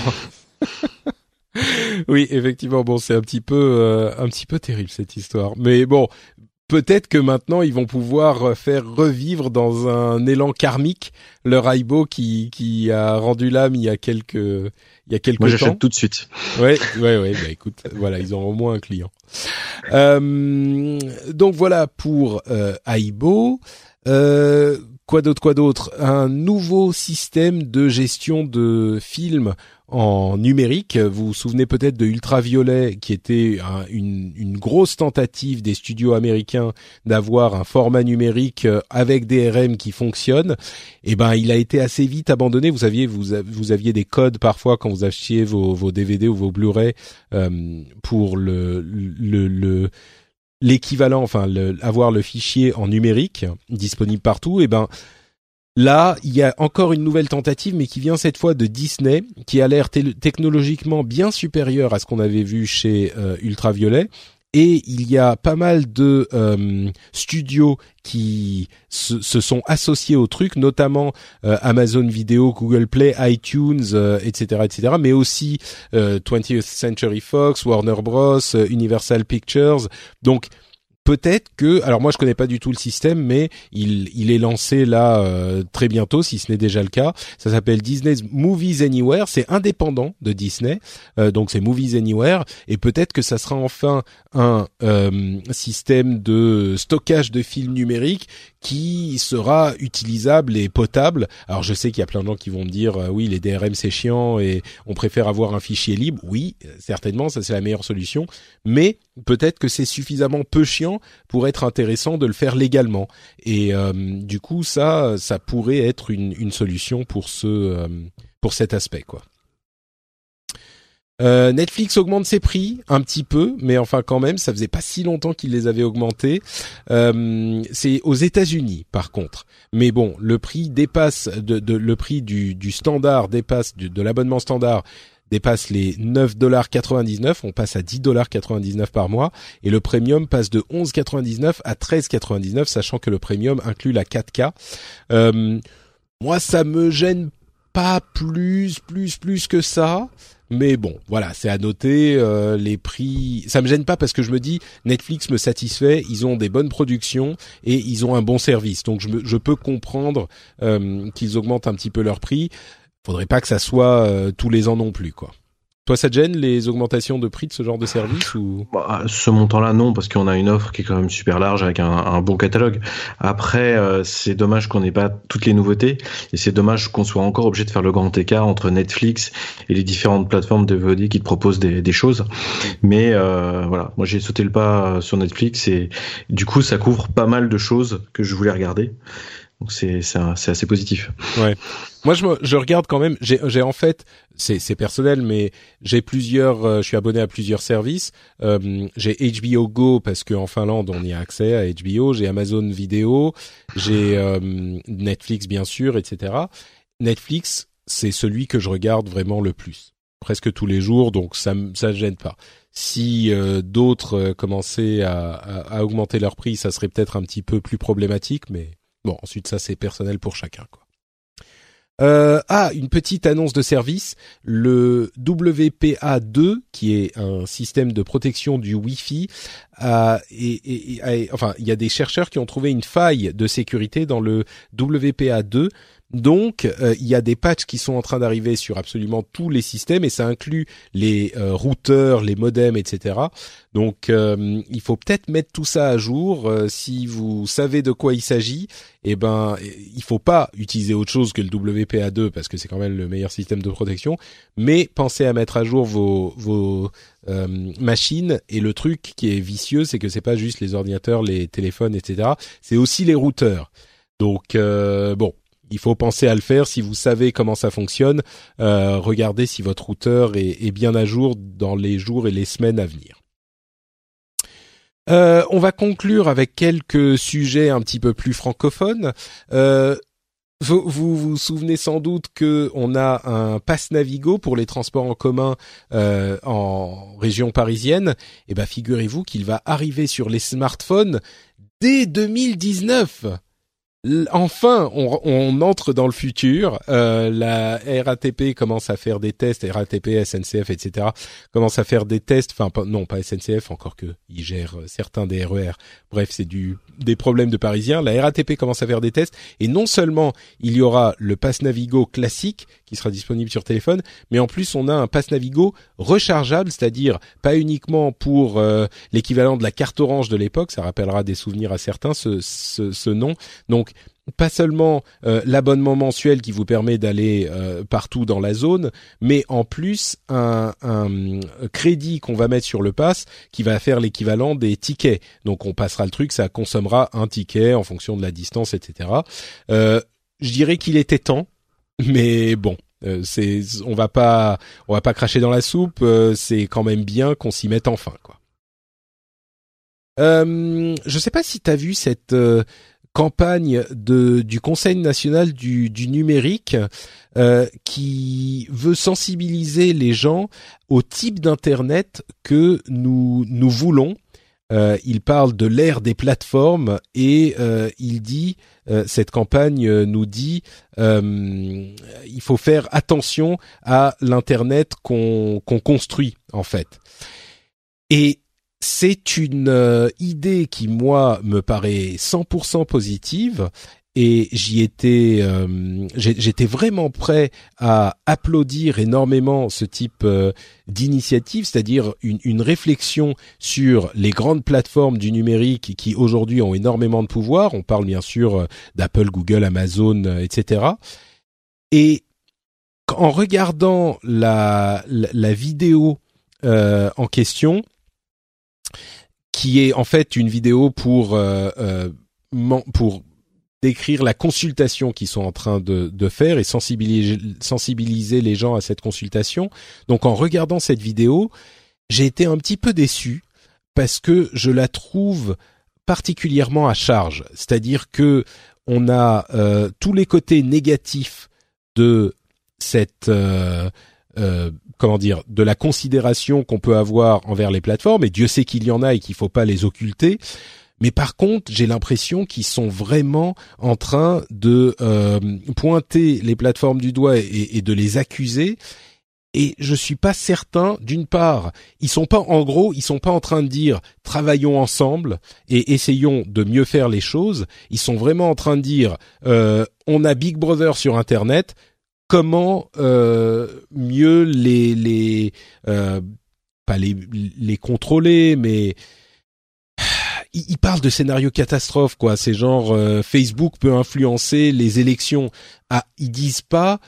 oui, effectivement, bon, c'est un petit peu, euh, un petit peu terrible cette histoire. Mais bon, peut-être que maintenant ils vont pouvoir euh, faire revivre dans un élan karmique leur Aibo qui qui a rendu l'âme il y a quelques il y a quelques Moi, j'achète tout de suite. Ouais, ouais, ouais. Bah écoute, voilà, ils ont au moins un client. Euh, donc voilà pour euh, Aibo. Euh, quoi d'autre, quoi d'autre? Un nouveau système de gestion de films en numérique. Vous vous souvenez peut-être de Ultraviolet, qui était une, grosse tentative des studios américains d'avoir un format numérique euh, avec DRM qui fonctionne. Eh ben, il a été assez vite abandonné. Vous saviez, vous, aviez des codes parfois quand vous achetiez vos, DVD ou vos Blu-ray euh, pour le l'équivalent, enfin avoir le fichier en numérique disponible partout, et eh ben Là, il y a encore une nouvelle tentative, mais qui vient cette fois de Disney, qui a l'air technologiquement bien supérieur à ce qu'on avait vu chez euh, Ultraviolet. Et il y a pas mal de euh, studios qui se, sont associés au truc, notamment euh, Amazon Video, Google Play, iTunes, etc., etc. Mais aussi 20th Century Fox, Warner Bros, Universal Pictures. Donc peut-être que, alors moi je connais pas du tout le système, mais il, il est lancé là euh, très bientôt, si ce n'est déjà le cas. Ça s'appelle Disney's Movies Anywhere. C'est indépendant de Disney, euh, donc c'est Movies Anywhere, et peut-être que ça sera enfin un euh, système de stockage de films numériques qui sera utilisable et potable. Alors je sais qu'il y a plein de gens qui vont me dire oui les DRM c'est chiant et on préfère avoir un fichier libre. Oui, certainement, ça c'est la meilleure solution, mais peut-être que c'est suffisamment peu chiant pour être intéressant de le faire légalement. Et euh, du coup, ça, ça pourrait être une, une solution pour ce, euh, pour cet aspect, quoi. Euh, Netflix augmente ses prix un petit peu, mais enfin quand même, ça faisait pas si longtemps qu'il les avait augmentés. c'est aux États-Unis, par contre. Mais bon, le prix dépasse de, de le prix du, du standard dépasse de l'abonnement standard dépasse les 9,99$, on passe à 10,99$ par mois, et le premium passe de 11,99$ à 13,99$, sachant que le premium inclut la 4K. Euh, moi, ça me gêne pas plus, plus, plus que ça. Mais bon, voilà, c'est à noter. Euh, les prix, ça me gêne pas parce que je me dis Netflix me satisfait. Ils ont des bonnes productions et ils ont un bon service. Donc je, je peux comprendre euh, qu'ils augmentent un petit peu leur prix faudrait pas que ça soit euh, tous les ans non plus, quoi. Toi, ça te gêne les augmentations de prix de ce genre de service ou? Bah, Ce montant-là, non, parce qu'on a une offre qui est quand même super large avec un, bon catalogue. Après, euh, c'est dommage qu'on n'ait pas toutes les nouveautés, et c'est dommage qu'on soit encore obligé de faire le grand écart entre Netflix et les différentes plateformes de VOD qui te proposent des, choses. Mais euh, voilà, moi j'ai sauté le pas sur Netflix et du coup, ça couvre pas mal de choses que je voulais regarder. Donc c'est c'est assez positif. Ouais. Moi je je regarde quand même. J'ai en fait c'est c'est personnel mais j'ai plusieurs. Euh, je suis abonné à plusieurs services. Euh, j'ai HBO Go parce qu'en Finlande on y a accès à HBO. J'ai Amazon Vidéo. J'ai euh, Netflix bien sûr, etc. Netflix c'est celui que je regarde vraiment le plus presque tous les jours, donc ça ça gêne pas. Si d'autres commençaient à, à, augmenter leur prix, ça serait peut-être un petit peu plus problématique, mais bon, ensuite ça c'est personnel pour chacun quoi. Euh, ah, une petite annonce de service. Le WPA2, qui est un système de protection du Wi-Fi, et, enfin, il y a des chercheurs qui ont trouvé une faille de sécurité dans le WPA2 donc, euh, il y a des patchs qui sont en train d'arriver sur absolument tous les systèmes et ça inclut les euh, routeurs, les modems, etc. Donc, euh, il faut peut-être mettre tout ça à jour. si vous savez de quoi il s'agit, eh ben, il faut pas utiliser autre chose que le WPA2 parce que c'est quand même le meilleur système de protection. Mais pensez à mettre à jour vos, vos machines. Et le truc qui est vicieux, c'est que c'est pas juste les ordinateurs, les téléphones, etc. C'est aussi les routeurs. Donc, bon il faut penser à le faire si vous savez comment ça fonctionne. Euh, regardez si votre routeur est, bien à jour dans les jours et les semaines à venir. Euh, on va conclure avec quelques sujets un petit peu plus francophones. Euh, vous, vous, souvenez sans doute que on a un pass Navigo pour les transports en commun en région parisienne. Eh ben figurez-vous qu'il va arriver sur les smartphones dès 2019 enfin, on, entre dans le futur. Euh, la RATP commence à faire des tests, RATP, SNCF, etc. commence à faire des tests. Enfin, non, pas SNCF, encore que ils gèrent certains des RER. E Bref, c'est du des problèmes de Parisiens. La RATP commence à faire des tests et non seulement il y aura le Pass Navigo classique qui sera disponible sur téléphone, mais en plus on a un Pass Navigo rechargeable, c'est-à-dire pas uniquement pour euh, l'équivalent de la carte orange de l'époque. Ça rappellera des souvenirs à certains ce, ce, ce nom. Donc pas seulement euh, l'abonnement mensuel qui vous permet d'aller euh, partout dans la zone, mais en plus un, un crédit qu'on va mettre sur le pass qui va faire l'équivalent des tickets. Donc on passera le truc, ça consommera un ticket en fonction de la distance, etc. Euh, je dirais qu'il était temps, mais bon. c'est on va pas on va pas cracher dans la soupe c'est quand même bien qu'on s'y mette enfin quoi euh, je sais pas si tu as vu cette campagne de, du Conseil national du, du numérique euh, qui veut sensibiliser les gens au type d'internet que nous nous voulons. Euh, il parle de l'ère des plateformes et euh, il dit euh, cette campagne nous dit il faut faire attention à l'internet qu'on qu'on construit en fait. Et c'est une euh, idée qui moi me paraît 100% positive et j'y étais euh, j'étais vraiment prêt à applaudir énormément ce type euh, d'initiative c'est-à-dire une, réflexion sur les grandes plateformes du numérique qui aujourd'hui ont énormément de pouvoir. On parle bien sûr d'Apple Google Amazon etc et en regardant la, la vidéo en question qui est en fait une vidéo pour euh, euh pour décrire la consultation qu'ils sont en train de, faire et sensibiliser, sensibiliser les gens à cette consultation. Donc en regardant cette vidéo, j'ai été un petit peu déçu parce que je la trouve particulièrement à charge. C'est-à-dire que on a euh, tous les côtés négatifs de cette euh, euh, comment dire, de la considération qu'on peut avoir envers les plateformes, et Dieu sait qu'il y en a et qu'il faut pas les occulter. Mais par contre, j'ai l'impression qu'ils sont vraiment en train de euh, pointer les plateformes du doigt et, de les accuser. Et je suis pas certain. D'une part, ils sont pas en gros, ils sont pas en train de dire travaillons ensemble et essayons de mieux faire les choses. Ils sont vraiment en train de dire euh, on a Big Brother sur Internet comment euh, mieux les les euh, pas les les contrôler mais ils parlent de scénario catastrophe quoi c'est genre euh, Facebook peut influencer les élections ah ils disent pas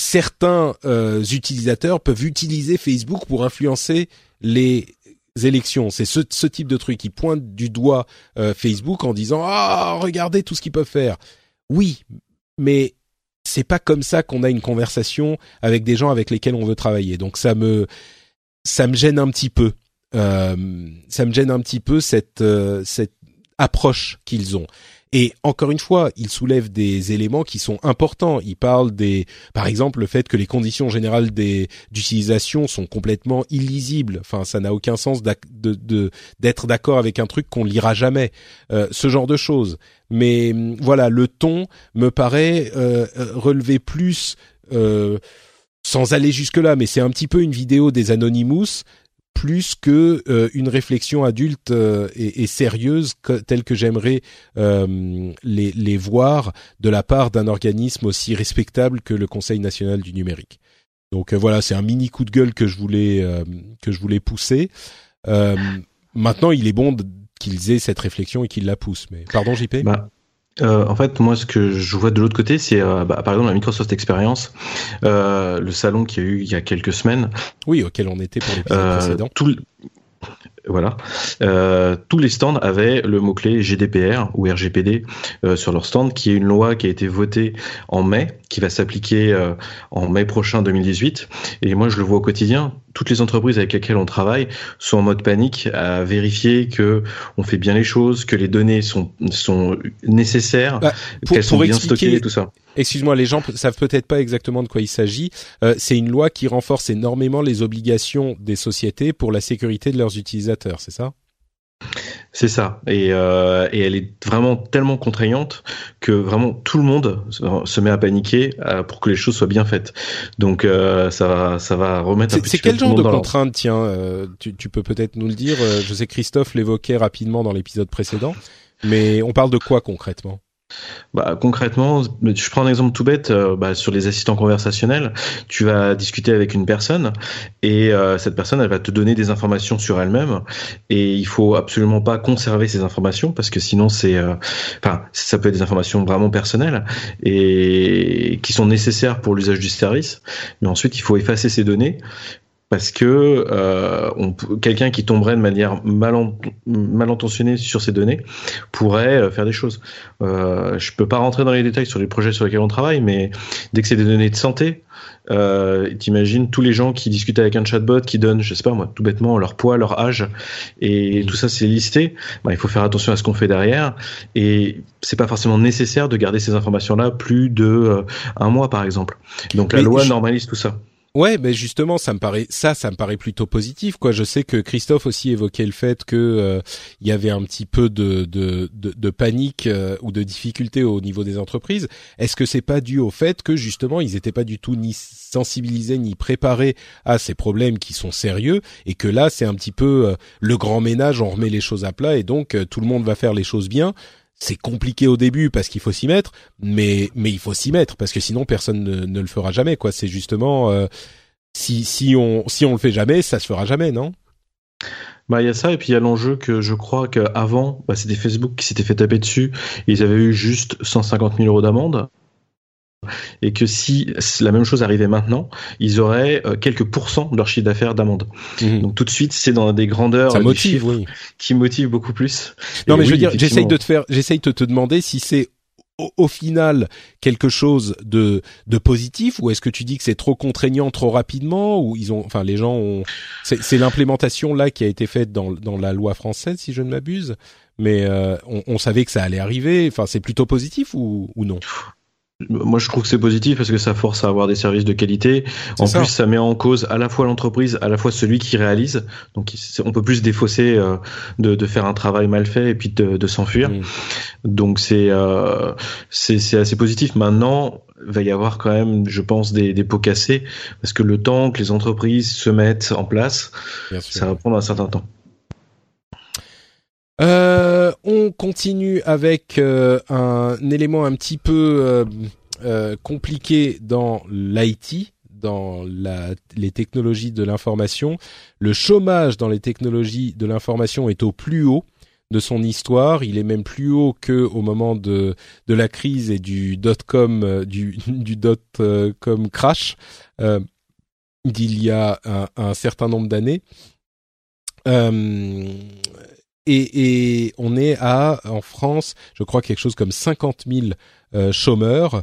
certains utilisateurs peuvent utiliser Facebook pour influencer les élections. C'est ce, ce, type de truc. Ils pointent du doigt Facebook en disant ah regardez tout ce qu'ils peuvent faire. Oui, mais c'est pas comme ça qu'on a une conversation avec des gens avec lesquels on veut travailler. Donc ça me ça me gêne un petit peu. Euh, ça me gêne un petit peu cette euh, cette approche qu'ils ont. Et encore une fois, il soulève des éléments qui sont importants. Il parle des, par exemple, le fait que les conditions générales d'utilisation sont complètement illisibles. Enfin, ça n'a aucun sens d'être d'accord avec un truc qu'on lira jamais. Euh, ce genre de choses. Mais voilà, le ton me paraît euh, relever plus. sans aller jusque là, mais c'est un petit peu une vidéo des Anonymous plus que euh, une réflexion adulte euh, et, sérieuse telle que j'aimerais euh, les, les, voir de la part d'un organisme aussi respectable que le Conseil national du numérique. Donc voilà, c'est un mini coup de gueule que je voulais que je voulais pousser. maintenant, il est bon qu'ils aient cette réflexion et qu'ils la poussent. Mais pardon, JP. Bah, euh, en fait, moi, ce que je vois de l'autre côté, c'est euh, bah, par exemple la Microsoft Experience, euh, le salon qui a eu il y a quelques semaines. Oui, auquel on était pour l'épisode précédent. Tout, voilà. Tous les stands avaient le mot-clé GDPR ou RGPD sur leur stand, qui est une loi qui a été votée en mai, qui va s'appliquer en mai prochain 2018. Et moi, je le vois au quotidien. Toutes les entreprises avec lesquelles on travaille sont en mode panique à vérifier que on fait bien les choses, que les données sont sont nécessaires, bah, qu'elles sont bien stockées et tout ça. Excuse-moi, les gens savent peut-être pas exactement de quoi il s'agit. Euh, c'est une loi qui renforce énormément les obligations des sociétés pour la sécurité de leurs utilisateurs, c'est ça? C'est ça, et, euh, et, elle est vraiment tellement contraignante que vraiment tout le monde se met à paniquer euh, pour que les choses soient bien faites. Donc euh, ça va, ça va remettre. C'est quel genre de contrainte Tiens, euh, tu, tu, peux peut-être nous le dire. Je sais que Christophe l'évoquait rapidement dans l'épisode précédent, mais on parle de quoi concrètement? Bah, concrètement, je prends un exemple tout bête euh, bah, sur les assistants conversationnels. Tu vas discuter avec une personne et euh, cette personne, va te donner des informations sur elle-même et il faut absolument pas conserver ces informations parce que sinon c'est, euh, enfin, ça peut être des informations vraiment personnelles et qui sont nécessaires pour l'usage du service. Mais ensuite, il faut effacer ces données parce que euh, quelqu'un qui tomberait de manière mal, mal, intentionnée sur ces données pourrait euh, faire des choses. Euh, je peux pas rentrer dans les détails sur les projets sur lesquels on travaille, mais dès que c'est des données de santé, euh, t'imagines tous les gens qui discutent avec un chatbot qui donne, je sais pas moi, tout bêtement leur poids, leur âge, et tout ça c'est listé. Bah, il faut faire attention à ce qu'on fait derrière, et c'est pas forcément nécessaire de garder ces informations-là plus de euh, un mois par exemple. Donc la loi normalise tout ça. Ouais, ben justement, ça me paraît ça, ça me paraît plutôt positif. Quoi, je sais que Christophe aussi évoquait le fait que euh, il y avait un petit peu de de, panique euh, ou de difficulté au niveau des entreprises. Est-ce que c'est pas dû au fait que justement ils étaient pas du tout ni sensibilisés ni préparés à ces problèmes qui sont sérieux et que là c'est un petit peu euh, le grand ménage, on remet les choses à plat et donc tout le monde va faire les choses bien c'est compliqué au début parce qu'il faut s'y mettre, mais il faut s'y mettre parce que sinon personne ne, le fera jamais quoi. C'est justement euh, si si on si on le fait jamais, ça se fera jamais, non? Bah il y a ça et puis il y a l'enjeu que je crois qu'avant bah, c'était Facebook qui s'était fait taper dessus. Ils avaient eu juste 150 000 euros d'amende et que si la même chose arrivait maintenant, ils auraient euh, quelques pourcents de leur chiffre d'affaires d'amende. Mhm. Donc tout de suite, c'est dans des grandeurs qui motivent beaucoup plus. Non, mais je veux dire, j'essaye de te faire, j'essaye de te demander si c'est au, final quelque chose de de positif ou est-ce que tu dis que c'est trop contraignant trop rapidement ou ils ont enfin les gens ont c'est l'implémentation là qui a été faite dans dans la loi française si je ne m'abuse mais euh, on, on, savait que ça allait arriver enfin c'est plutôt positif ou, ou non? Moi, je trouve que c'est positif parce que ça force à avoir des services de qualité. En plus, ça met en cause à la fois l'entreprise, à la fois celui qui réalise. Donc, on peut plus défausser euh, de, de, faire un travail mal fait et puis de, de s'enfuir. Donc, c'est euh, c'est assez positif. Maintenant, il va y avoir quand même, je pense, des, des pots cassés parce que le temps que les entreprises se mettent en place, ça va prendre un certain temps. Euh, on continue avec euh, un, élément un petit peu euh, compliqué dans l'IT, dans les technologies de l'information. Le chômage dans les technologies de l'information est au plus haut de son histoire. Il est même plus haut que au moment de de la crise et du dot com du du com crash d'il y a un, un certain nombre d'années. Euh, et, on est à en France, je crois quelque chose comme 50 000 euh, chômeurs.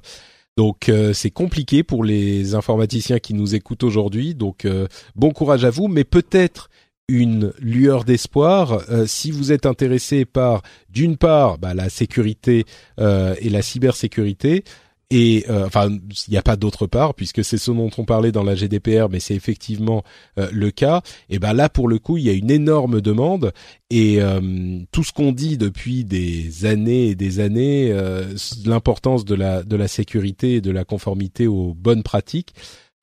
Donc euh, c'est compliqué pour les informaticiens qui nous écoutent aujourd'hui. Donc euh, bon courage à vous, mais peut-être une lueur d'espoir si vous êtes intéressé par d'une part bah, la sécurité et la cybersécurité et euh, enfin, il n'y a pas d'autre part puisque c'est ce dont on parlait dans la GDPR, mais c'est effectivement euh, le cas. Et ben là, pour le coup, il y a une énorme demande et euh, tout ce qu'on dit depuis des années et des années, l'importance de la de la sécurité et de la conformité aux bonnes pratiques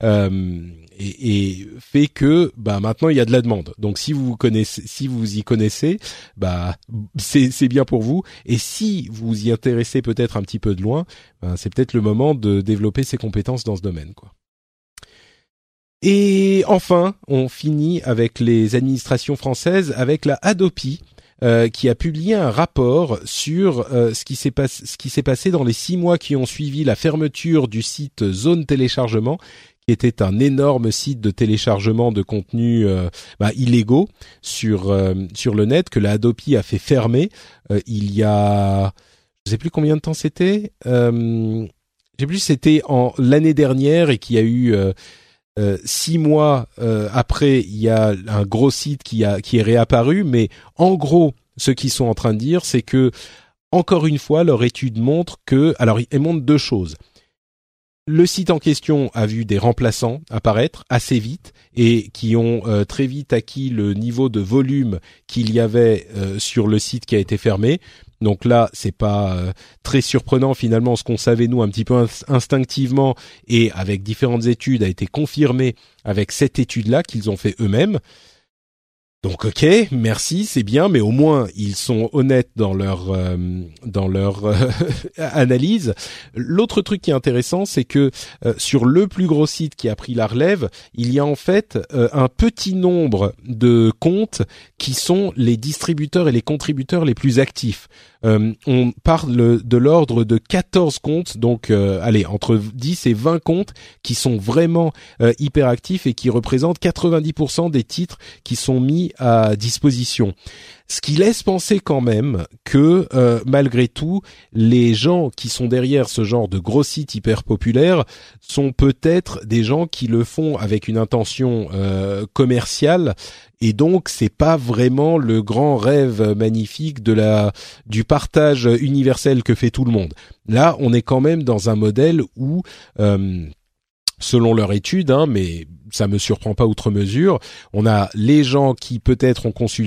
euh, et, et, fait que bah maintenant il y a de la demande. Donc si vous connaissez, si vous y connaissez, bah c'est bien pour vous. Et si vous y intéressez peut-être un petit peu de loin, bah, c'est peut-être le moment de développer ses compétences dans ce domaine, quoi. Et enfin, on finit avec les administrations françaises, avec la Hadopi, euh, qui a publié un rapport sur euh, ce qui s'est passé, ce qui s'est passé dans les six mois qui ont suivi la fermeture du site Zone Téléchargement, qui était un énorme site de téléchargement de contenus euh, bah, illégaux sur euh, sur le net que la Adopi a fait fermer euh, il y a je sais plus combien de temps c'était euh, je sais plus c'était en l'année dernière et qu'il y a eu six mois après il y a un gros site qui a qui est réapparu mais en gros ce qu'ils sont en train de dire c'est que encore une fois leur étude montre que alors elle montre deux choses le site en question a vu des remplaçants apparaître assez vite et qui ont euh, très vite acquis le niveau de volume qu'il y avait euh, sur le site qui a été fermé. Donc là, c'est pas euh, très surprenant finalement ce qu'on savait nous un petit peu instinctivement et avec différentes études a été confirmé avec cette étude-là qu'ils ont fait eux-mêmes. Donc ok, merci, c'est bien, mais au moins ils sont honnêtes dans leur euh, dans leur euh, analyse. L'autre truc qui est intéressant, c'est que euh, sur le plus gros site qui a pris la relève, il y a en fait un petit nombre de comptes qui sont les distributeurs et les contributeurs les plus actifs. on parle de l'ordre de 14 comptes, donc allez entre 10 et 20 comptes qui sont vraiment hyper actifs et qui représentent 90% des titres qui sont mis à disposition. Ce qui laisse penser quand même que euh, malgré tout, les gens qui sont derrière ce genre de gros sites hyper populaires sont peut-être des gens qui le font avec une intention euh, commerciale et donc c'est pas vraiment le grand rêve magnifique de la du partage universel que fait tout le monde. Là, on est quand même dans un modèle où euh, selon leur étude, hein, mais ça me surprend pas outre mesure. On a les gens qui peut-être ont conçu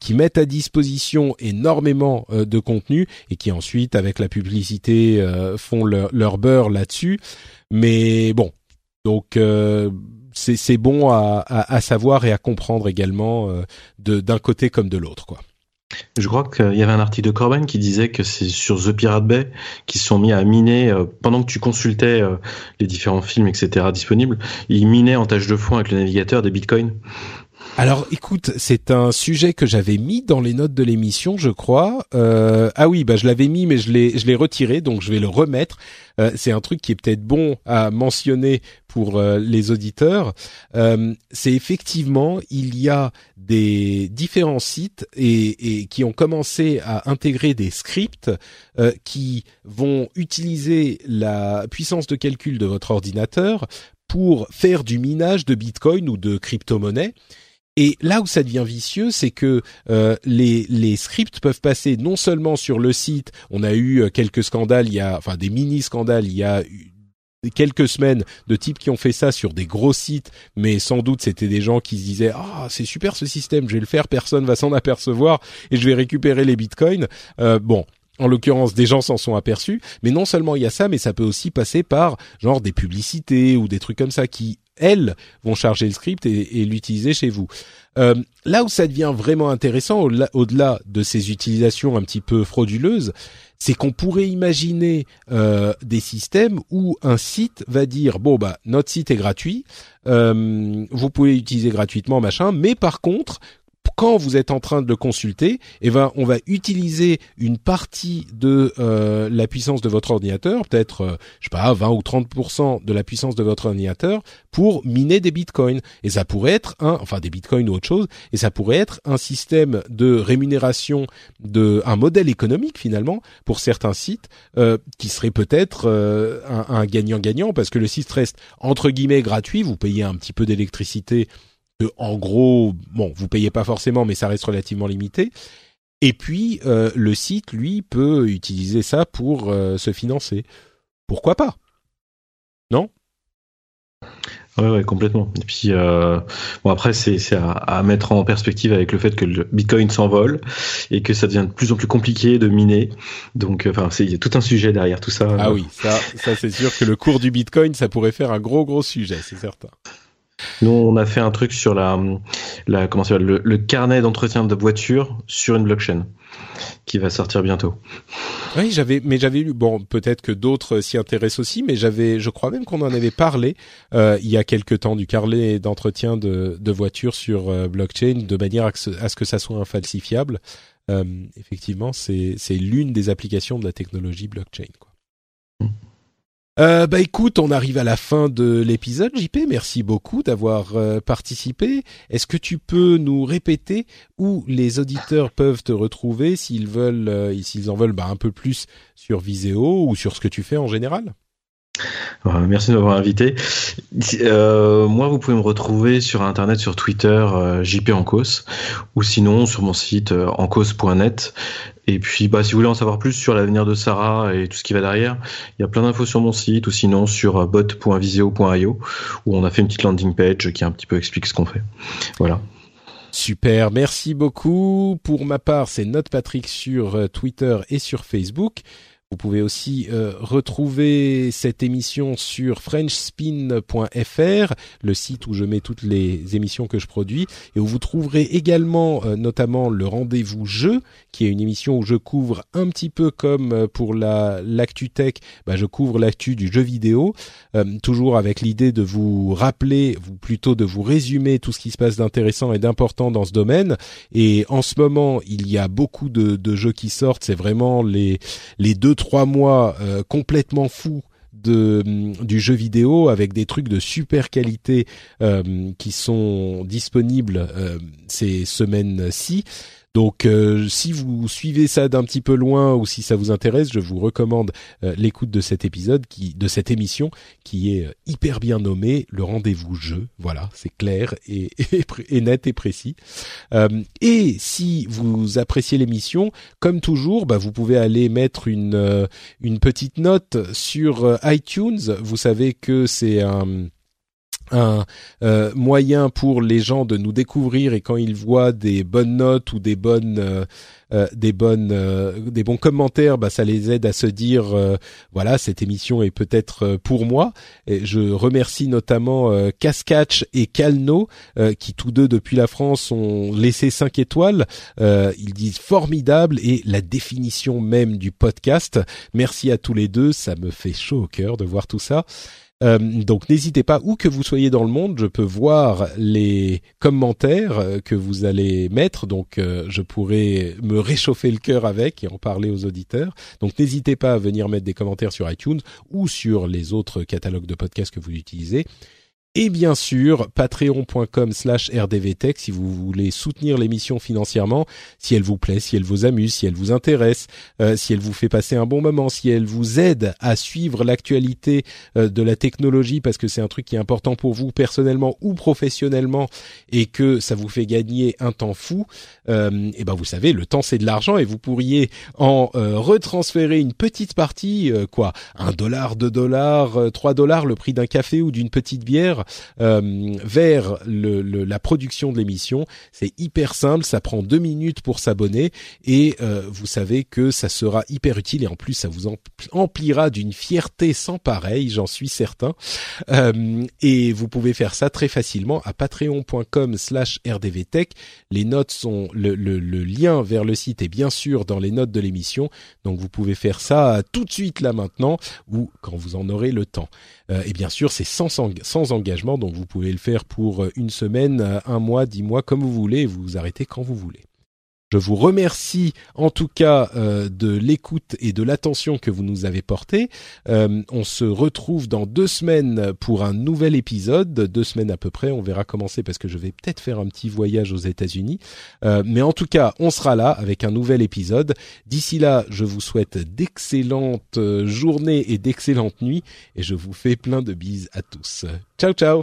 qui mettent à disposition énormément euh, de contenu et qui ensuite, avec la publicité, euh, font leur, beurre là-dessus. Mais bon, donc euh, c'est bon à, à, savoir et à comprendre également d'un côté comme de l'autre, quoi. Je crois qu'il y avait un article de Corben qui disait que c'est sur The Pirate Bay qui se sont mis à miner euh, pendant que tu consultais euh, les différents films, etc. disponibles. Ils minaient en tâche de fond avec le navigateur des bitcoins. Alors, écoute, c'est un sujet que j'avais mis dans les notes de l'émission, je crois. Euh, ah oui, bah je l'avais mis, mais je l'ai, je l'ai retiré, donc je vais le remettre. Euh, c'est un truc qui est peut-être bon à mentionner pour euh, les auditeurs. C'est effectivement, il y a des différents sites et, qui ont commencé à intégrer des scripts qui vont utiliser la puissance de calcul de votre ordinateur pour faire du minage de Bitcoin ou de crypto-monnaies. Et là où ça devient vicieux, c'est que euh, les, scripts peuvent passer non seulement sur le site, on a eu euh, quelques scandales, il y a enfin des mini scandales, il y a quelques semaines de types qui ont fait ça sur des gros sites, mais sans doute c'était des gens qui se disaient ah c'est super ce système, je vais le faire, personne va s'en apercevoir et je vais récupérer les bitcoins. Euh, bon, en l'occurrence, des gens s'en sont aperçus, mais non seulement il y a ça, mais ça peut aussi passer par genre des publicités ou des trucs comme ça qui elles vont charger le script et, l'utiliser chez vous. Euh, là où ça devient vraiment intéressant, au-delà de ces utilisations un petit peu frauduleuses, c'est qu'on pourrait imaginer euh, des systèmes où un site va dire bon bah notre site est gratuit, euh, vous pouvez l'utiliser gratuitement machin, mais par contre quand vous êtes en train de le consulter, eh ben, on va utiliser une partie de euh, la puissance de votre ordinateur, peut-être, euh, je sais pas, 20 ou 30% de la puissance de votre ordinateur pour miner des bitcoins. Et ça pourrait être un, enfin des bitcoins ou autre chose, et ça pourrait être un système de rémunération, de un modèle économique finalement pour certains sites euh, qui serait peut-être un gagnant-gagnant parce que le site reste entre guillemets gratuit, vous payez un petit peu d'électricité en gros, bon, vous payez pas forcément, mais ça reste relativement limité. Et puis le site, lui, peut utiliser ça pour se financer. Pourquoi pas? Non? Ouais, ouais, complètement. Et puis, euh, bon, après, c'est à, à, mettre en perspective avec le fait que le Bitcoin s'envole et que ça devient de plus en plus compliqué de miner. Donc, enfin, c'est tout un sujet derrière tout ça. Ah oui, ça, ça c'est sûr que le cours du Bitcoin, ça pourrait faire un gros, gros sujet, c'est certain. Nous, on a fait un truc sur la, la comment ça le, le carnet d'entretien de voiture sur une blockchain qui va sortir bientôt. Oui, j'avais, mais j'avais lu. Bon, peut-être que d'autres s'y intéressent aussi, mais j'avais, je crois même qu'on en avait parlé euh, il y a quelque temps du carnet d'entretien de, de voitures sur euh, blockchain, de manière à, ce, à ce que ça soit infalsifiable. Euh, effectivement, c'est c'est l'une des applications de la technologie blockchain. Quoi. Mm. Euh, bah écoute, on arrive à la fin de l'épisode. JP, merci beaucoup d'avoir euh, participé. Est-ce que tu peux nous répéter où les auditeurs peuvent te retrouver s'ils veulent, euh, s'ils en veulent bah, un peu plus sur Viséo ou sur ce que tu fais en général? Merci de m'avoir invité. Euh, moi, vous pouvez me retrouver sur Internet, sur Twitter, euh, JP Ancos, ou sinon sur mon site ancos.net. Et puis, bah, si vous voulez en savoir plus sur l'avenir de Sarah et tout ce qui va derrière, il y a plein d'infos sur mon site ou sinon sur bot.visio.io où on a fait une petite landing page qui un petit peu explique ce qu'on fait. Voilà. Super, merci beaucoup. Pour ma part, c'est Note Patrick sur Twitter et sur Facebook. Vous pouvez aussi euh, retrouver cette émission sur frenchspin.fr, le site où je mets toutes les émissions que je produis, et où vous trouverez également euh, notamment le rendez-vous jeu, qui est une émission où je couvre un petit peu comme euh, pour la l'actu tech, bah, je couvre l'actu du jeu vidéo, toujours avec l'idée de vous rappeler, ou plutôt de vous résumer tout ce qui se passe d'intéressant et d'important dans ce domaine. Et en ce moment, il y a beaucoup de, de jeux qui sortent, c'est vraiment les les deux trois mois euh, complètement fous de mm, du jeu vidéo avec des trucs de super qualité euh, qui sont disponibles euh, ces semaines-ci. Donc euh, si vous suivez ça d'un petit peu loin ou si ça vous intéresse, je vous recommande euh, l'écoute de cet épisode qui de cette émission qui est euh, hyper bien nommée le rendez-vous jeu. Voilà, c'est clair et, et, net et précis. et si vous appréciez l'émission, comme toujours, bah, vous pouvez aller mettre une une petite note sur iTunes. Vous savez que c'est un un euh, moyen pour les gens de nous découvrir et quand ils voient des bonnes notes ou des bonnes euh, euh, des bonnes des bons commentaires bah ça les aide à se dire voilà cette émission est peut-être pour moi. Et je remercie notamment Cascatch et Calno qui tous deux depuis la France ont laissé cinq étoiles. Ils disent formidable et la définition même du podcast. Merci à tous les deux. Ça me fait chaud au cœur de voir tout ça euh, donc n'hésitez pas, où que vous soyez dans le monde, je peux voir les commentaires euh, que vous allez mettre, donc euh, je pourrai me réchauffer le cœur avec et en parler aux auditeurs. Donc n'hésitez pas à venir mettre des commentaires sur iTunes ou sur les autres catalogues de podcasts que vous utilisez. Et bien sûr, patreon.com slash rdvtech si vous voulez soutenir l'émission financièrement, si elle vous plaît, si elle vous amuse, si elle vous intéresse, euh, si elle vous fait passer un bon moment, si elle vous aide à suivre l'actualité euh, de la technologie parce que c'est un truc qui est important pour vous personnellement ou professionnellement et que ça vous fait gagner un temps fou, euh, et ben vous savez, le temps c'est de l'argent et vous pourriez en retransférer une petite partie, quoi, un dollar, deux dollars, trois dollars, le prix d'un café ou d'une petite bière euh, vers la production de l'émission. C'est hyper simple, ça prend deux minutes pour s'abonner et euh, vous savez que ça sera hyper utile et en plus ça vous emplira d'une fierté sans pareil, j'en suis certain. Euh, et vous pouvez faire ça très facilement à patreon.com/slash rdvtech. Les notes sont le, lien vers le site est bien sûr dans les notes de l'émission, donc vous pouvez faire ça tout de suite là maintenant ou quand vous en aurez le temps. Et bien sûr, c'est sans, sans engagement, donc vous pouvez le faire pour euh, une semaine, euh, un mois, dix mois, comme vous voulez, vous vous arrêtez quand vous voulez. Je vous remercie en tout cas euh, de l'écoute et de l'attention que vous nous avez porté. Euh, on se retrouve dans deux semaines pour un nouvel épisode, deux semaines à peu près. On verra comment c'est parce que je vais peut-être faire un petit voyage aux États-Unis. Euh, mais en tout cas, on sera là avec un nouvel épisode. D'ici là, je vous souhaite d'excellentes journées et d'excellentes nuits et je vous fais plein de bises à tous. Ciao ciao.